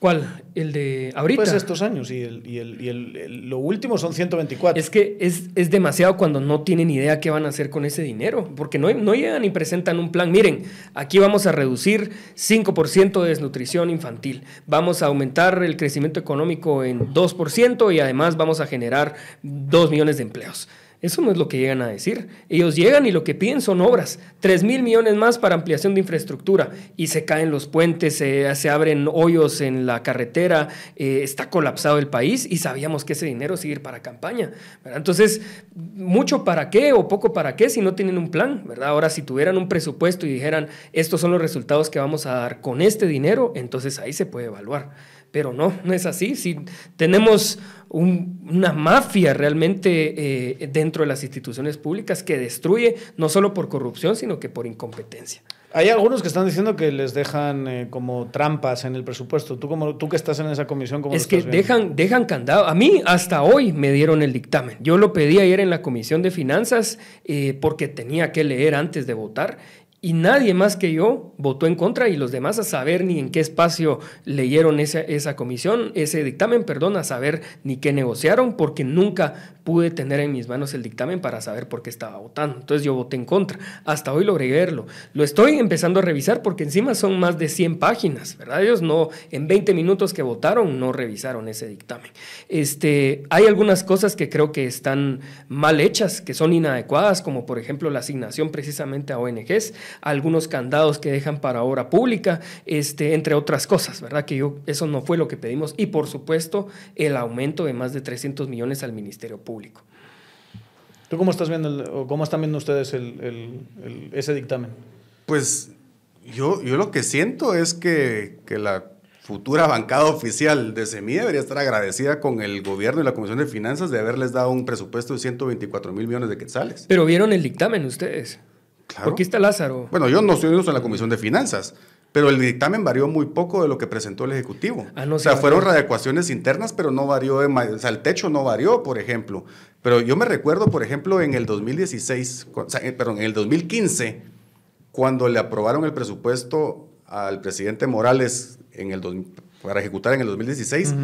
¿Cuál? El de ahorita. Pues estos años y, el, y, el, y el- el- lo último son 124. Es que es, es demasiado cuando no tienen idea qué van a hacer con ese dinero, porque no, no llegan y presentan un plan. Miren, aquí vamos a reducir 5% de desnutrición infantil, vamos a aumentar el crecimiento económico en 2% y además vamos a generar 2 millones de empleos. Eso no es lo que llegan a decir. Ellos llegan y lo que piden son obras. 3 mil millones más para ampliación de infraestructura. Y se caen los puentes, se, se abren hoyos en la carretera, eh, está colapsado el país y sabíamos que ese dinero sigue ir para campaña. Entonces, mucho para qué o poco para qué si no tienen un plan. ¿verdad? Ahora, si tuvieran un presupuesto y dijeran, estos son los resultados que vamos a dar con este dinero, entonces ahí se puede evaluar. Pero no, no es así. Si tenemos un- una mafia realmente eh, dentro de las instituciones públicas que destruye no solo por corrupción, sino que por incompetencia. Hay algunos que están diciendo que les dejan eh, como trampas en el presupuesto. Tú, como, tú que estás en esa comisión, ¿cómo Es lo que viendo? dejan, dejan candado. A mí hasta hoy me dieron el dictamen. Yo lo pedí ayer en la Comisión de Finanzas eh, porque tenía que leer antes de votar y nadie más que yo votó en contra y los demás a saber ni en qué espacio leyeron esa, esa comisión, ese dictamen, perdón, a saber ni qué negociaron porque nunca pude tener en mis manos el dictamen para saber por qué estaba votando. Entonces yo voté en contra. Hasta hoy logré verlo. Lo estoy empezando a revisar porque encima son más de 100 páginas, ¿verdad? Ellos no, en 20 minutos que votaron, no revisaron ese dictamen. Este, hay algunas cosas que creo que están mal hechas, que son inadecuadas, como por ejemplo la asignación precisamente a ONGs, algunos candados que dejan para obra pública, este, entre otras cosas, ¿verdad? Que yo, eso no fue lo que pedimos. Y por supuesto, el aumento de más de 300 millones al Ministerio Público. ¿Tú cómo estás viendo, el- o cómo están viendo ustedes el- el- el- ese dictamen? Pues yo, yo lo que siento es que, que la futura bancada oficial de SEMI debería estar agradecida con el gobierno y la Comisión de Finanzas de haberles dado un presupuesto de 124 mil millones de quetzales. Pero vieron el dictamen ustedes. Claro. Aquí está Lázaro. Bueno, yo no estoy no estoy en la Comisión de Finanzas, pero el dictamen varió muy poco de lo que presentó el Ejecutivo. Ah, no, o sea, fueron readecuaciones internas, pero no varió, de o sea, el techo no varió, por ejemplo. Pero yo me recuerdo, por ejemplo, en el 2016, cu- o sea, eh, perdón, en el 2015, cuando le aprobaron el presupuesto al presidente Morales en el dos- para ejecutar en el 2016,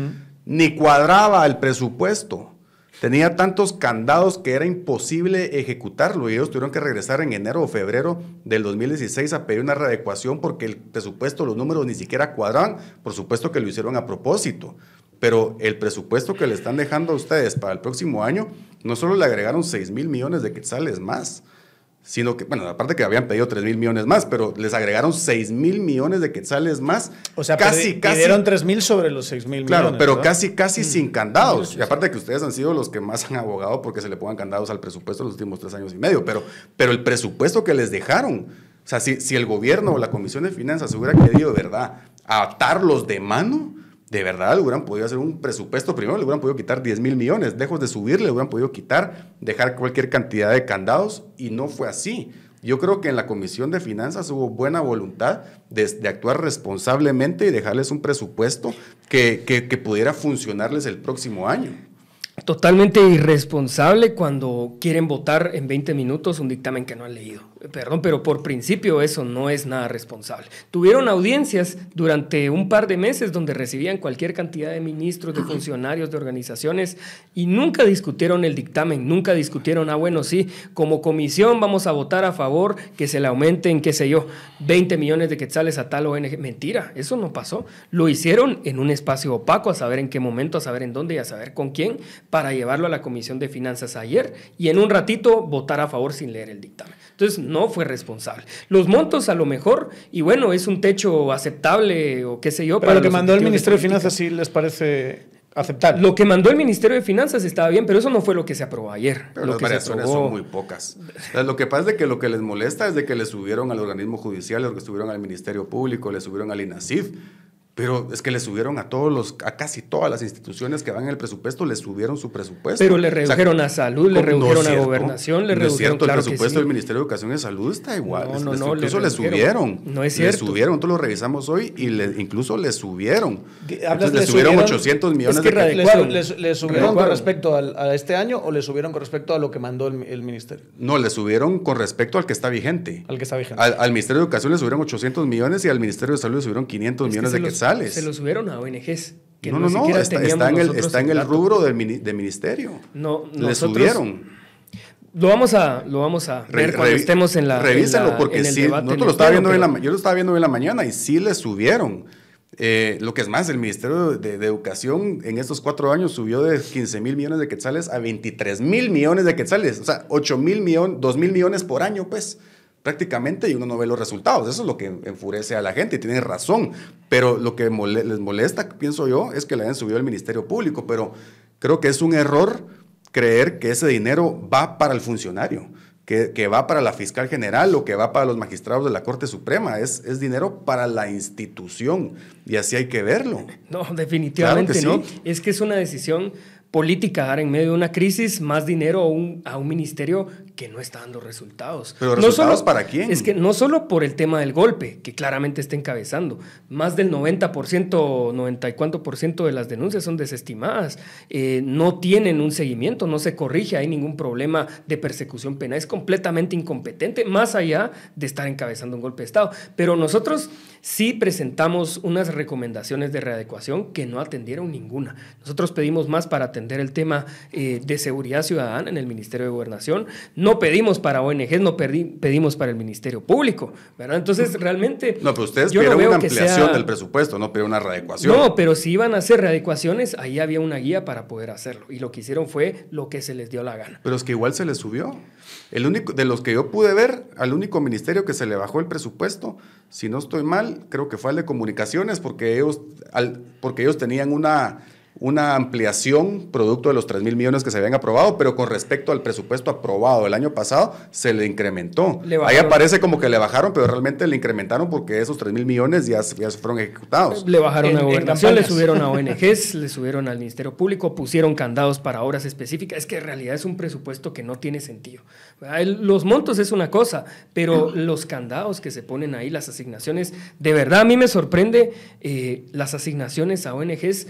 ni cuadraba el presupuesto. Tenía tantos candados que era imposible ejecutarlo y ellos tuvieron que regresar en enero o febrero del 2016 a pedir una readecuación porque el presupuesto, los números ni siquiera cuadraban. Por supuesto que lo hicieron a propósito, pero el presupuesto que le están dejando a ustedes para el próximo año no solo le agregaron 6 mil millones de quetzales más, sino que, bueno, aparte que habían pedido 3 mil millones más, pero les agregaron 6 mil millones de quetzales más. O sea, casi, pedi- casi. pidieron 3.000 sobre los 6.000 Claro, millones. pero ¿verdad? casi, casi sin candados. Y aparte que ustedes han sido los que más han abogado porque se le pongan candados al presupuesto en los últimos tres años y medio. Pero, pero el presupuesto que les dejaron, o sea, si, si el gobierno o la Comisión de Finanzas hubiera querido, de verdad, atarlos de mano, de verdad le hubieran podido hacer un presupuesto. Primero le hubieran podido quitar 10 mil millones. Lejos de subir, le hubieran podido quitar, dejar cualquier cantidad de candados. Y no fue así. Yo creo que en la Comisión de Finanzas hubo buena voluntad de, actuar responsablemente y dejarles un presupuesto que pudiera funcionarles el próximo año. Totalmente irresponsable cuando quieren votar en 20 minutos un dictamen que no han leído. Perdón, pero por principio eso no es nada responsable. Tuvieron audiencias durante un par de meses donde recibían cualquier cantidad de ministros, de funcionarios, de organizaciones y nunca discutieron el dictamen, nunca discutieron, ah, bueno, sí, como comisión vamos a votar a favor que se le aumenten, qué sé yo, 20 millones de quetzales a tal ONG. Mentira, eso no pasó. Lo hicieron en un espacio opaco, a saber en qué momento, a saber en dónde y a saber con quién, para llevarlo a la Comisión de Finanzas ayer y en un ratito votar a favor sin leer el dictamen. Entonces no fue responsable. Los montos a lo mejor, y bueno, es un techo aceptable o qué sé yo. Pero lo que mandó el Ministerio de. Finanzas sí les parece aceptable. Lo que mandó el Ministerio de Finanzas estaba bien, pero eso no fue lo que se aprobó ayer. Pero lo las que se variaciones aprobó- son muy pocas. O sea, lo que pasa es de que lo que les molesta es de que le subieron al organismo judicial, lo que subieron al Ministerio Público, le subieron al INASIF. Pero es que le subieron a todos los, a casi todas las instituciones que van en el presupuesto, le subieron su presupuesto. Pero le O sea, redujeron a salud, le redujeron es a cierto. gobernación, le No es redujeron cierto, claro el presupuesto sí. del Ministerio de Educación y Salud está igual. No, Les- no, les- no, le incluso le, subieron. No es Le cierto. subieron, nosotros lo revisamos hoy y le, incluso le subieron. Entonces, hablas, le le subieron subieron- 800 millones es que de radical- ¿Le, le- le subieron con respecto al- a este año o le subieron con respecto a lo que mandó el, el Ministerio? No, le subieron con respecto al que está vigente. Al que está vigente. Al, al Ministerio de Educación le subieron 800 millones y al Ministerio de Salud le subieron 500 Es que millones de los- Se lo subieron a ONGs. Que no, no, no, está, en el, está en el rubro del mini- de ministerio. No, le nosotros- subieron. Lo vamos a, lo vamos a Re- ver cuando estemos en la. Revísenlo en la- porque en el sí, debate nosotros en lo estaba viendo en pero- la, yo lo estaba viendo en la mañana y sí le subieron. Eh, lo que es más, el Ministerio de, de Educación en estos cuatro años subió de 15 mil millones de quetzales a 23 mil millones de quetzales. O sea, 8 mil millones, 2 mil millones por año, pues prácticamente y uno no ve los resultados. Eso es lo que enfurece a la gente y tienen razón. Pero lo que mole- les molesta, pienso yo, es que le hayan subido al Ministerio Público. Pero creo que es un error creer que ese dinero va para el funcionario, que, que va para la fiscal general o que va para los magistrados de la Corte Suprema. Es, es dinero para la institución y así hay que verlo. [laughs] No, definitivamente Claro que no. sí. Es que es una decisión política dar en medio de una crisis más dinero a un, a un ministerio que no está dando resultados. ¿Pero no resultados solo, para quién? Es que no solo por el tema del golpe, que claramente está encabezando. Más del 90%, 90 y cuánto por ciento de las denuncias son desestimadas. Eh, no tienen un seguimiento, no se corrige, hay ningún problema de persecución penal. Es completamente incompetente, más allá de estar encabezando un golpe de Estado. Pero nosotros sí presentamos unas recomendaciones de readecuación que no atendieron ninguna. Nosotros pedimos más para atender el tema eh, de seguridad ciudadana en el Ministerio de Gobernación. No pedimos para ONGs, no pedimos para el Ministerio Público. ¿verdad? Entonces, realmente... No, pero ustedes pidieron una ampliación del presupuesto, no pidieron una readecuación. No, pero si iban a hacer readecuaciones, ahí había una guía para poder hacerlo. Y lo que hicieron fue lo que se les dio la gana. Pero es que igual se les subió. El único, de los que yo pude ver, al único ministerio que se le bajó el presupuesto, si no estoy mal, creo que fue al de comunicaciones, porque ellos, al, porque ellos tenían una una ampliación producto de los 3 mil millones que se habían aprobado, pero con respecto al presupuesto aprobado el año pasado, se le incrementó. Ahí aparece como que le bajaron, pero realmente le incrementaron porque esos 3 mil millones ya, ya fueron ejecutados. Le bajaron a gobernación, le subieron a ONGs, le subieron al Ministerio Público, pusieron candados para horas específicas. Es que en realidad es un presupuesto que no tiene sentido. Los montos es una cosa, pero [clears throat] los candados que se ponen ahí, las asignaciones, de verdad a mí me sorprende eh, las asignaciones a ONGs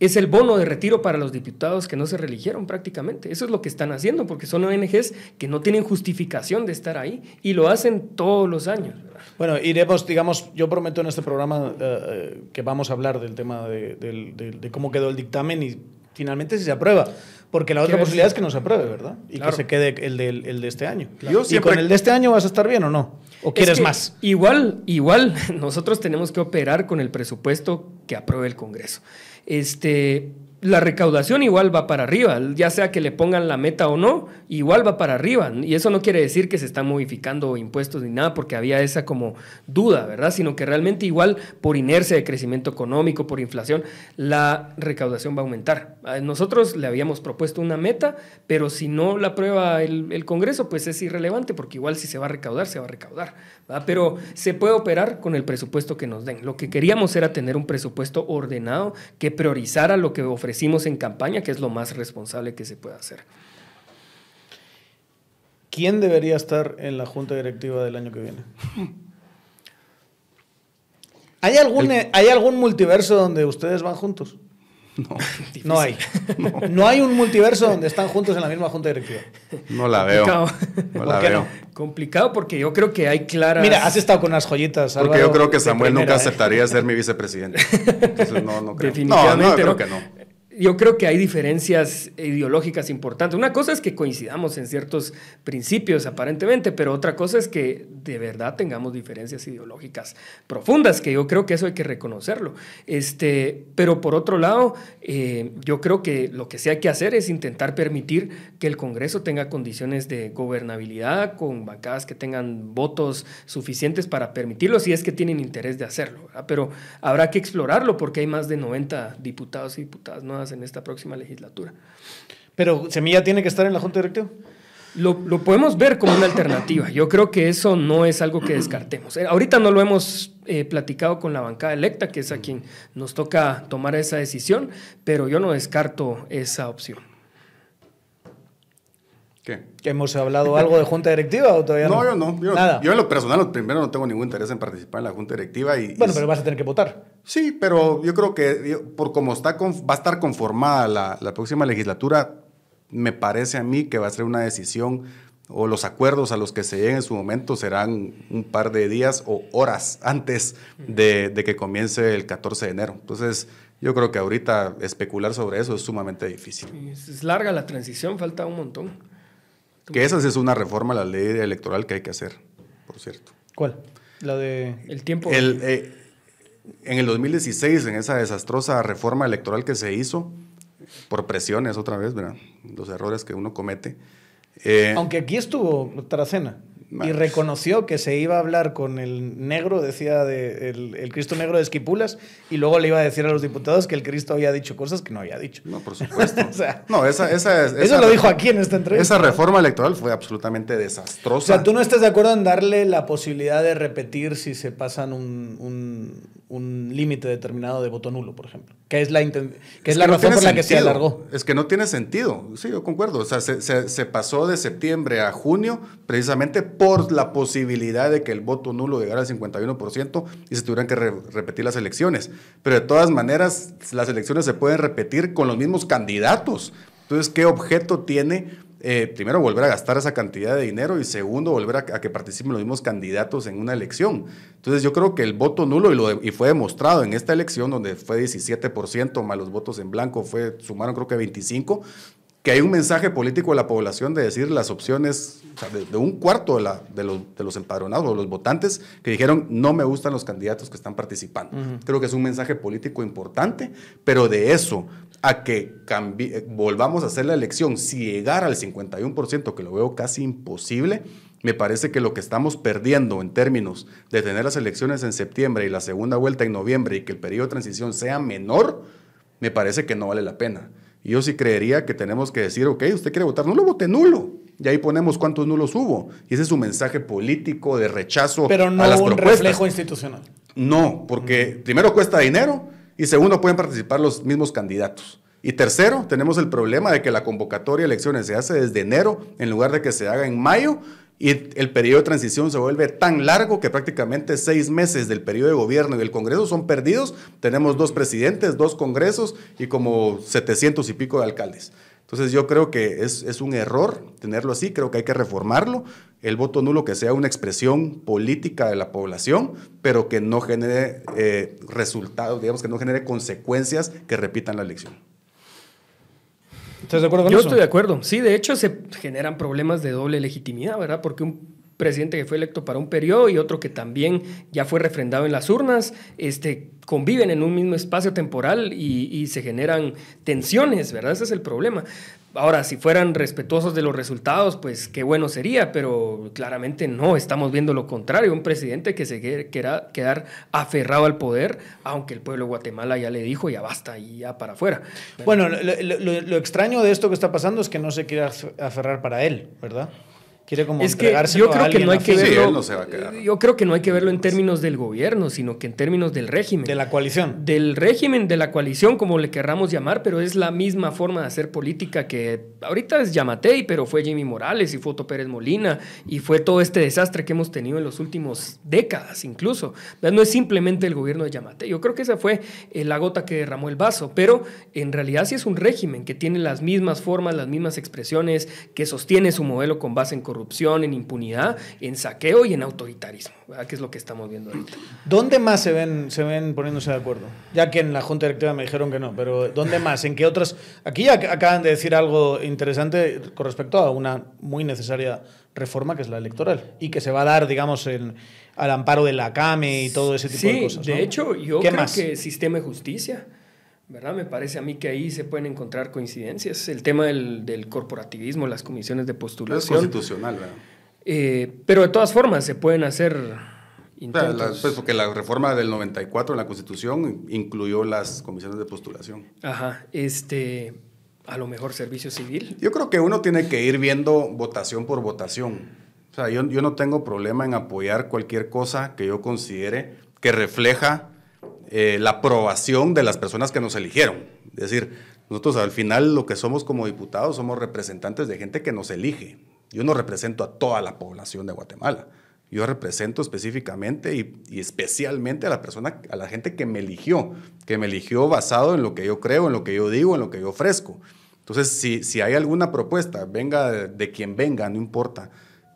es el bono de retiro para los diputados que no se religieron prácticamente. Eso es lo que están haciendo, porque son ONGs que no tienen justificación de estar ahí y lo hacen todos los años. Bueno, iremos, digamos, yo prometo en este programa eh, eh, que vamos a hablar del tema de, cómo quedó el dictamen y finalmente si se aprueba. Porque la otra posibilidad es que no se apruebe, ¿verdad? Y que se quede el de, el de este año. ¿Y con el de este año vas a estar bien o no? ¿O quieres más? Igual, igual, [laughs] nosotros tenemos que operar con el presupuesto que apruebe el Congreso este, la recaudación igual va para arriba, ya sea que le pongan la meta o no, igual va para arriba. Y eso no quiere decir que se están modificando impuestos ni nada, porque había esa como duda, ¿verdad? Sino que realmente igual por inercia de crecimiento económico, por inflación, la recaudación va a aumentar. Nosotros le habíamos propuesto una meta, pero si no la aprueba el, el Congreso, pues es irrelevante, porque igual si se va a recaudar, se va a recaudar. Pero se puede operar con el presupuesto que nos den. Lo que queríamos era tener un presupuesto ordenado que priorizara lo que ofrecimos en campaña, que es lo más responsable que se puede hacer. ¿Quién debería estar en la junta directiva del año que viene? ¿Hay algún, ¿Hay algún multiverso donde ustedes van juntos? [laughs] No, no hay. [laughs] No. hay un multiverso donde están juntos en la misma junta directiva. No la veo. No la veo. Complicado porque yo creo que hay claras. Mira, has estado con las joyitas. Porque yo creo que Samuel nunca ¿eh? aceptaría ser mi vicepresidente. Entonces, no, no [laughs] creo. Definitivamente. No, no, creo que no yo creo que hay diferencias ideológicas importantes. Una cosa es que coincidamos en ciertos principios aparentemente, pero otra cosa es que de verdad tengamos diferencias ideológicas profundas, que yo creo que eso hay que reconocerlo. Este, pero por otro lado, eh, yo creo que lo que sí hay que hacer es intentar permitir que el Congreso tenga condiciones de gobernabilidad, con bancadas que tengan votos suficientes para permitirlo, si es que tienen interés de hacerlo. Pero habrá que explorarlo porque hay más de 90 diputados y diputadas nuevas en esta próxima legislatura. Pero Semilla tiene que estar en la Junta Directiva. Lo, lo, podemos ver como una alternativa. Yo creo que eso no es algo que descartemos. Eh, ahorita no lo hemos eh, platicado con la bancada electa, que es a quien nos toca tomar esa decisión, pero yo no descarto esa opción. ¿Qué? ¿Hemos hablado algo de junta directiva o todavía no? No, yo no. Yo, Nada. yo en lo personal, primero no tengo ningún interés en participar en la junta directiva. Y, bueno, pero vas a tener que votar. Sí, pero yo creo que por cómo está, va a estar conformada la, la próxima legislatura, me parece a mí que va a ser una decisión o los acuerdos a los que se lleguen en su momento serán un par de días o horas antes de, de, que comience el 14 de enero. Entonces, yo creo que ahorita especular sobre eso es sumamente difícil. Es larga la transición, falta un montón. Que esa es una reforma a la ley electoral que hay que hacer, por cierto. ¿Cuál? La de... El tiempo... Eh, en el 2016, en esa desastrosa reforma electoral que se hizo, por presiones otra vez, ¿verdad? los errores que uno comete. Eh, Aunque aquí estuvo Taracena. Y reconoció que se iba a hablar con el negro, decía de, el, Cristo negro de Esquipulas, y luego le iba a decir a los diputados que el Cristo había dicho cosas que no había dicho. No, por supuesto. [laughs] no, esa, esa, eso lo dijo aquí en esta entrevista. Esa reforma electoral fue absolutamente desastrosa. O sea, tú no estás de acuerdo en darle la posibilidad de repetir si se pasan un, un, un límite determinado de voto nulo, por ejemplo, que es la, que es, la razón por la que se alargó. Es que no tiene sentido. Sí, yo concuerdo. O sea, se, se, se pasó de septiembre a junio precisamente por la posibilidad de que el voto nulo llegara al 51% y se tuvieran que repetir las elecciones. Pero de todas maneras, las elecciones se pueden repetir con los mismos candidatos. Entonces, ¿qué objeto tiene eh, primero, volver a gastar esa cantidad de dinero y segundo, volver a, que participen los mismos candidatos en una elección. Entonces, yo creo que el voto nulo, y, lo y fue demostrado en esta elección, donde fue 17%, más los votos en blanco, fue, sumaron creo que 25, que hay un mensaje político a la población de decir las opciones, de, un cuarto de, la, de, los, de, los, empadronados o de los votantes que dijeron no me gustan los candidatos que están participando. Creo que es un mensaje político importante, pero de eso a que cambie, volvamos a hacer la elección, si llegara al 51%, que lo veo casi imposible, me parece que lo que estamos perdiendo en términos de tener las elecciones en septiembre y la segunda vuelta en noviembre y que el periodo de transición sea menor, me parece que no vale la pena. Yo sí creería que tenemos que decir, ok, usted quiere votar nulo, vote nulo. Y ahí ponemos cuántos nulos hubo. Y ese es su mensaje político de rechazo Pero no a las un reflejo institucional. No, porque primero cuesta dinero y segundo pueden participar los mismos candidatos. Y tercero, tenemos el problema de que la convocatoria de elecciones se hace desde enero en lugar de que se haga en mayo y el periodo de transición se vuelve tan largo que prácticamente seis meses del periodo de gobierno y del Congreso son perdidos. Tenemos dos presidentes, dos congresos y como 700 y pico de alcaldes. Entonces yo creo que es, un error tenerlo así, creo que hay que reformarlo. El voto nulo que sea una expresión política de la población, pero que no genere eh, resultados, digamos que no genere consecuencias que repitan la elección. ¿Estás de acuerdo con Yo eso? estoy de acuerdo. Sí, de hecho se generan problemas de doble legitimidad, ¿verdad? Porque un presidente que fue electo para un periodo y otro que también ya fue refrendado en las urnas, este, conviven en un mismo espacio temporal y, y, se generan tensiones, ¿verdad? Ese es el problema. Ahora, si fueran respetuosos de los resultados, pues qué bueno sería, pero claramente no, estamos viendo lo contrario, un presidente que se quiera quedar aferrado al poder, aunque el pueblo de Guatemala ya le dijo, ya basta, y ya para afuera. Bueno, lo, lo, lo extraño de esto que está pasando es que no se quiere aferrar para él, ¿verdad? Quiere como es que yo creo que no hay que verlo sí, no yo creo que no hay que verlo en términos del gobierno sino que en términos del régimen. De la coalición. Del régimen de la coalición como le querramos llamar pero es la misma forma de hacer política que ahorita es Yamatei pero fue Jimmy Morales y fue Otto Pérez Molina y fue todo este desastre que hemos tenido en los últimos décadas incluso. No es simplemente el gobierno de Yamatei. Yo creo que esa fue eh, la gota que derramó el vaso pero en realidad sí es un régimen que tiene las mismas formas las mismas expresiones que sostiene su modelo con base en corrupción, en impunidad, en saqueo y en autoritarismo, ¿verdad? que es lo que estamos viendo ahorita. ¿Dónde más se ven, se ven poniéndose de acuerdo? Ya que en la Junta Directiva me dijeron que no, pero ¿dónde más? ¿En qué otras? Aquí acaban de decir algo interesante con respecto a una muy necesaria reforma que es la electoral y que se va a dar, digamos, en, al amparo de la CAME y todo ese tipo sí, de cosas. De hecho, yo creo que sistema de justicia. ¿Verdad? Me parece a mí que ahí se pueden encontrar coincidencias. El tema del, del corporativismo, las comisiones de postulación. Es constitucional, ¿verdad? Eh, pero de todas formas se pueden hacer intentos. La, pues porque la reforma del 94 en la Constitución incluyó las comisiones de postulación. Ajá, este, a lo mejor servicio civil. Yo creo que uno tiene que ir viendo votación por votación. O sea, yo, yo no tengo problema en apoyar cualquier cosa que yo considere que refleja eh, la aprobación de las personas que nos eligieron. Es decir, nosotros al final lo que somos como diputados somos representantes de gente que nos elige. Yo no represento a toda la población de Guatemala. Yo represento específicamente y, especialmente a la persona, a la gente que me eligió, que me eligió basado en lo que yo creo, en lo que yo digo, en lo que yo ofrezco. Entonces, si, si hay alguna propuesta, venga de quien venga, no importa,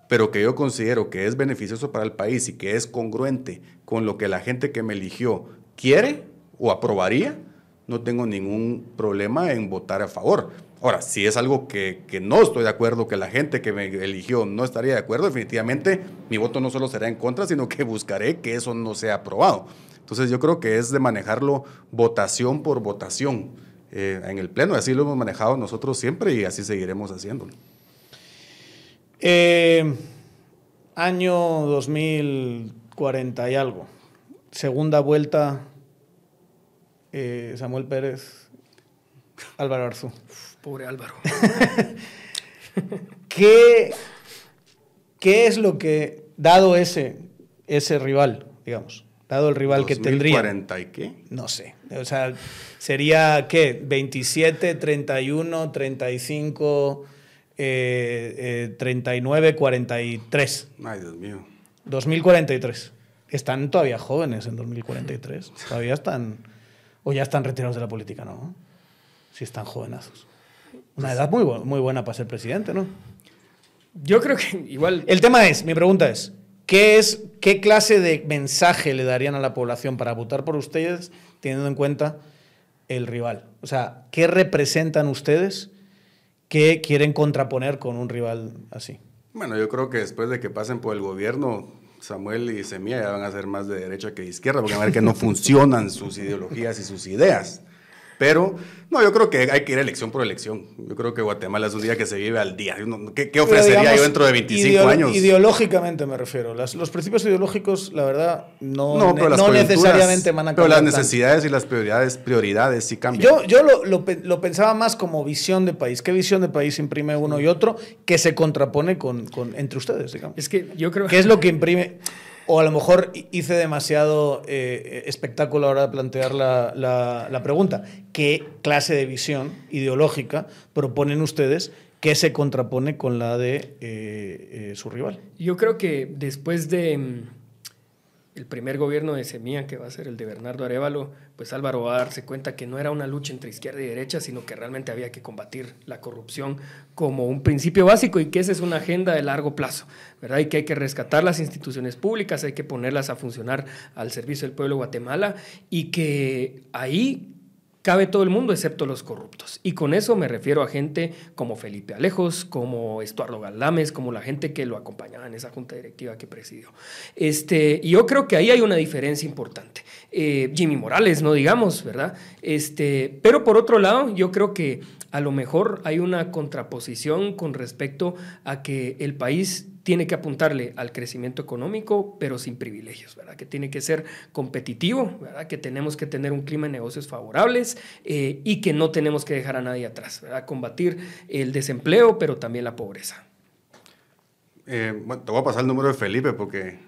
pero que yo considero que es beneficioso para el país y que es congruente con lo que la gente que me eligió quiere o aprobaría, no tengo ningún problema en votar a favor. Ahora, si es algo que, que, no estoy de acuerdo, que la gente que me eligió no estaría de acuerdo, definitivamente mi voto no solo será en contra, sino que buscaré que eso no sea aprobado. Entonces yo creo que es de manejarlo votación por votación eh, en el Pleno, así lo hemos manejado nosotros siempre y así seguiremos haciéndolo. Eh, Año 2040 y algo. Segunda vuelta, eh, Samuel Pérez, Álvaro Arzú. Pobre Álvaro. [laughs] ¿Qué, ¿Qué es lo que, dado ese, ese rival, digamos, dado el rival que tendría? ¿2040 y qué? No sé. O sea, sería, ¿qué? 27, 31, 35, eh, eh, 39, 43. Ay, Dios mío. 2043. Están todavía jóvenes en 2043. Todavía están. O ya están retirados de la política, ¿no? Si están jovenazos. Una edad muy, muy buena para ser presidente, ¿no? Yo creo que igual El tema es, mi pregunta es, ¿qué, es, ¿qué clase de mensaje le darían a la población para votar por ustedes teniendo en cuenta el rival? O sea, ¿qué representan ustedes que quieren contraponer con un rival así? Bueno, yo creo que después de que pasen por el gobierno, Samuel y Semilla ya van a ser más de derecha que de izquierda, porque van a ver que no funcionan sus ideologías y sus ideas. Pero, no, yo creo que hay que ir elección por elección. Yo creo que Guatemala es un día que se vive al día. ¿Qué, qué ofrecería digamos, yo dentro de 25 ideo- años? Ideológicamente me refiero. Las- los principios ideológicos, la verdad, no, No, pero necesariamente van a Pero las cambiar tanto. necesidades y las prioridades, prioridades sí cambian. Yo, yo lo, lo pensaba más como visión de país. ¿Qué visión de país imprime uno y otro que se contrapone con, con- entre ustedes, digamos? es que yo creo ¿Qué es lo que imprime? O a lo mejor hi- hice demasiado eh, espectáculo a la hora de plantear la, la- pregunta. ¿Qué clase de visión ideológica proponen ustedes que se contrapone con la de eh, eh, su rival? Yo creo que después de mm, el primer gobierno de Semilla, que va a ser el de Bernardo Arevalo, pues Álvaro va a darse cuenta que no era una lucha entre izquierda y derecha, sino que realmente había que combatir la corrupción como un principio básico y que esa es una agenda de largo plazo, ¿verdad? Y que hay que rescatar las instituciones públicas, hay que ponerlas a funcionar al servicio del pueblo de Guatemala y que ahí cabe todo el mundo excepto los corruptos. Y con eso me refiero a gente como Felipe Alejos, como Estuardo Galdames, como la gente que lo acompañaba en esa junta directiva que presidió. Este, y yo creo que ahí hay una diferencia importante. Eh, Jimmy Morales, no digamos, ¿verdad? Este, pero por otro lado, yo creo que a lo mejor hay una contraposición con respecto a que el país tiene que apuntarle al crecimiento económico, pero sin privilegios, ¿verdad? Que tiene que ser competitivo, ¿verdad? Que tenemos que tener un clima de negocios favorables eh, y que no tenemos que dejar a nadie atrás, ¿verdad? Combatir el desempleo, pero también la pobreza. Eh, bueno, te voy a pasar el número de Felipe porque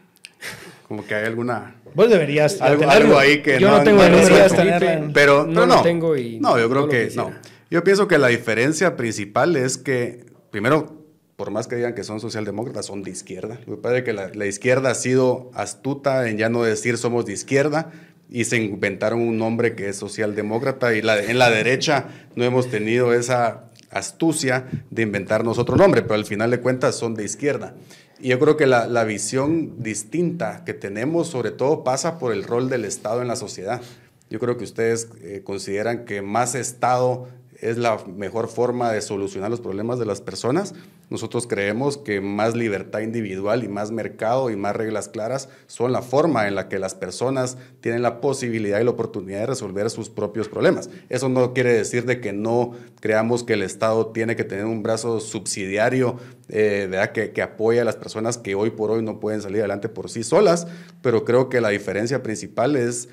como que hay alguna... Vos deberías Algo, algo ahí que Yo no, no tengo no el número de Felipe, Pero no lo no, tengo y no, yo creo no que quisiera. no. Yo pienso que la diferencia principal es que, primero, por más que digan que son socialdemócratas, son de izquierda. Pasa es que la, la izquierda ha sido astuta en ya no decir somos de izquierda y se inventaron un nombre que es socialdemócrata y la, en la derecha no hemos tenido esa astucia de inventarnos otro nombre, pero al final de cuentas son de izquierda. Y yo creo que la, la visión distinta que tenemos sobre todo pasa por el rol del Estado en la sociedad. Yo creo que ustedes eh, consideran que más Estado es la mejor forma de solucionar los problemas de las personas. Nosotros creemos que más libertad individual y más mercado y más reglas claras son la forma en la que las personas tienen la posibilidad y la oportunidad de resolver sus propios problemas. Eso no quiere decir de que no creamos que el Estado tiene que tener un brazo subsidiario eh. Que, que apoye a las personas que hoy por hoy no pueden salir adelante por sí solas, pero creo que la diferencia principal es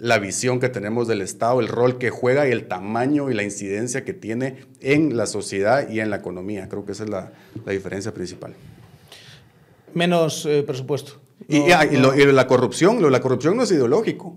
la visión que tenemos del Estado, el rol que juega y el tamaño y la incidencia que tiene en la sociedad y en la economía. Creo que esa es la, la diferencia principal. Menos eh, presupuesto. No, ah, y no. lo- y la corrupción, lo- la corrupción no es ideológico.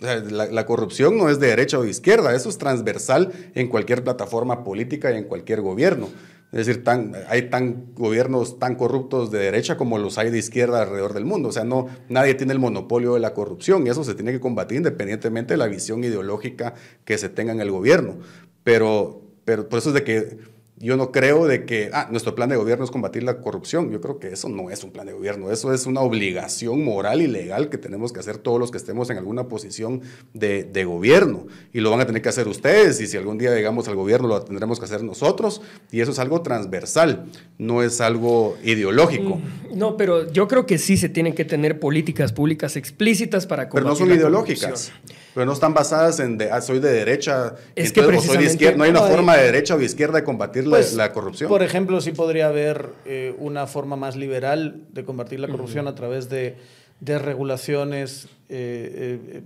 La, la corrupción no es de derecha o de izquierda, eso es transversal en cualquier plataforma política y en cualquier gobierno. Es decir, tan, hay tan gobiernos tan corruptos de derecha como los hay de izquierda alrededor del mundo. O sea, no, nadie tiene el monopolio de la corrupción y eso se tiene que combatir independientemente de la visión ideológica que se tenga en el gobierno. Pero, pero por eso es de que yo no creo de que ah, nuestro plan de gobierno es combatir la corrupción. Yo creo que eso no es un plan de gobierno. Eso es una obligación moral y legal que tenemos que hacer todos los que estemos en alguna posición de, de gobierno. Y lo van a tener que hacer ustedes. Y si algún día llegamos al gobierno, lo tendremos que hacer nosotros. Y eso es algo transversal, no es algo ideológico. No, pero yo creo que sí se tienen que tener políticas públicas explícitas para Pero no combatir son la ideológicas. corrupción. Pero no están basadas en de, ah, soy de derecha, Es que o soy de izquierda. No hay una no, forma de derecha o de izquierda de combatir Pues, la, la corrupción. Por ejemplo, sí podría haber eh, una forma más liberal de combatir la corrupción a través de, de regulaciones, eh, eh,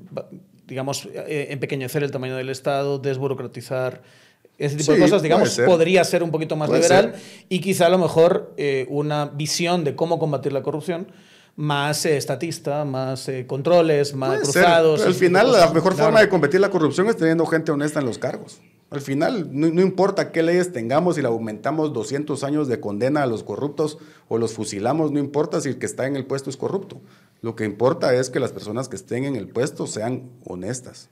digamos, eh, empequeñecer el tamaño del Estado, desburocratizar. Ese tipo de cosas, digamos, ser. podría ser un poquito más Puede liberal ser. y quizá a lo mejor eh, una visión de cómo combatir la corrupción más eh, estatista, más eh, controles, más Puede cruzados. al final, la mejor Claro. forma de combatir la corrupción es teniendo gente honesta en los cargos. Al final, no, importa qué leyes tengamos, si le aumentamos 200 años de condena a los corruptos o los fusilamos, no importa si el que está en el puesto es corrupto. Lo que importa es que las personas que estén en el puesto sean honestas.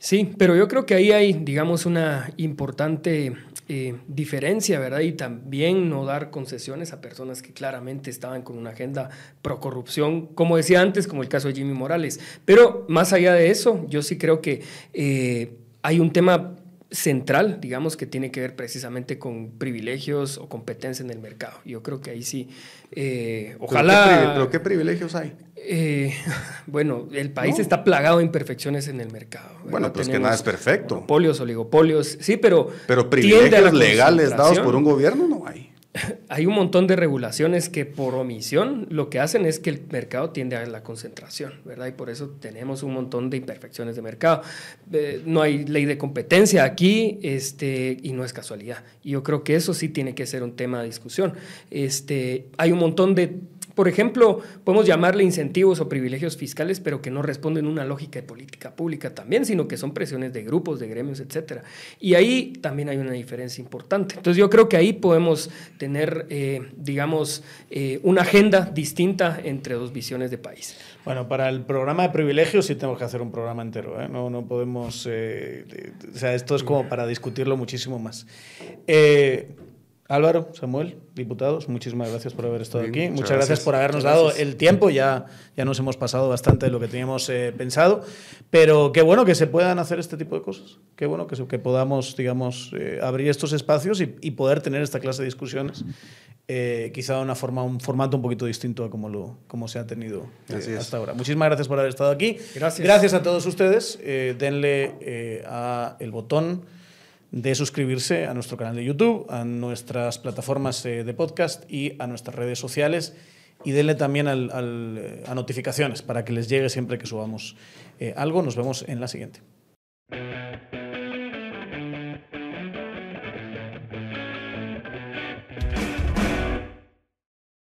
Sí, pero yo creo que ahí hay, digamos, una importante eh, diferencia, ¿verdad? Y también no dar concesiones a personas que claramente estaban con una agenda pro corrupción, como decía antes, como el caso de Jimmy Morales. Pero más allá de eso, yo sí creo que eh, hay un tema central, digamos, que tiene que ver precisamente con privilegios o competencia en el mercado. Yo creo que ahí sí, eh, ¿Pero qué ojalá... ¿Pero qué privilegios hay? Eh, [laughs] bueno, el país No. está plagado de imperfecciones en el mercado. Bueno, pues que nada es perfecto. Monopolios, oligopolios, sí, pero. Pero privilegios legales dados por un gobierno no hay. [laughs] Hay un montón de regulaciones que por omisión lo que hacen es que el mercado tiende a la concentración, ¿verdad? Y por eso tenemos un montón de imperfecciones de mercado. Eh, no hay ley de competencia aquí este, y no es casualidad. Y yo creo que eso sí tiene que ser un tema de discusión. Este, hay un montón de por ejemplo, podemos llamarle incentivos o privilegios fiscales, pero que no responden a una lógica de política pública también, sino que son presiones de grupos, de gremios, etcétera. Y ahí también hay una diferencia importante. Entonces yo creo que ahí podemos tener, eh, digamos, eh, una agenda distinta entre dos visiones de país. Bueno, para el programa de privilegios sí tenemos que hacer un programa entero. ¿eh? No, no podemos. eh, o sea, esto es como para discutirlo muchísimo más. Álvaro, Samuel, diputados, muchísimas gracias por haber estado Bien, aquí. muchas Muchas, gracias. gracias. por habernos dado gracias. el tiempo. Ya, ya nos hemos pasado bastante de lo que teníamos eh, pensado. Pero qué bueno que se puedan hacer este tipo de cosas. Qué bueno que, se- que podamos, digamos, eh, abrir estos espacios y, y poder tener esta clase de discusiones. eh, quizá de una forma, un formato un poquito distinto a como, lo, como se ha tenido eh, hasta ahora. Muchísimas gracias por haber estado aquí. Gracias. Gracias a todos ustedes. Eh, denle eh, a el botón de suscribirse a nuestro canal de YouTube, a nuestras plataformas eh, de podcast y a nuestras redes sociales. Y denle también eh, a notificaciones para que les llegue siempre que subamos eh, algo. Nos vemos en la siguiente.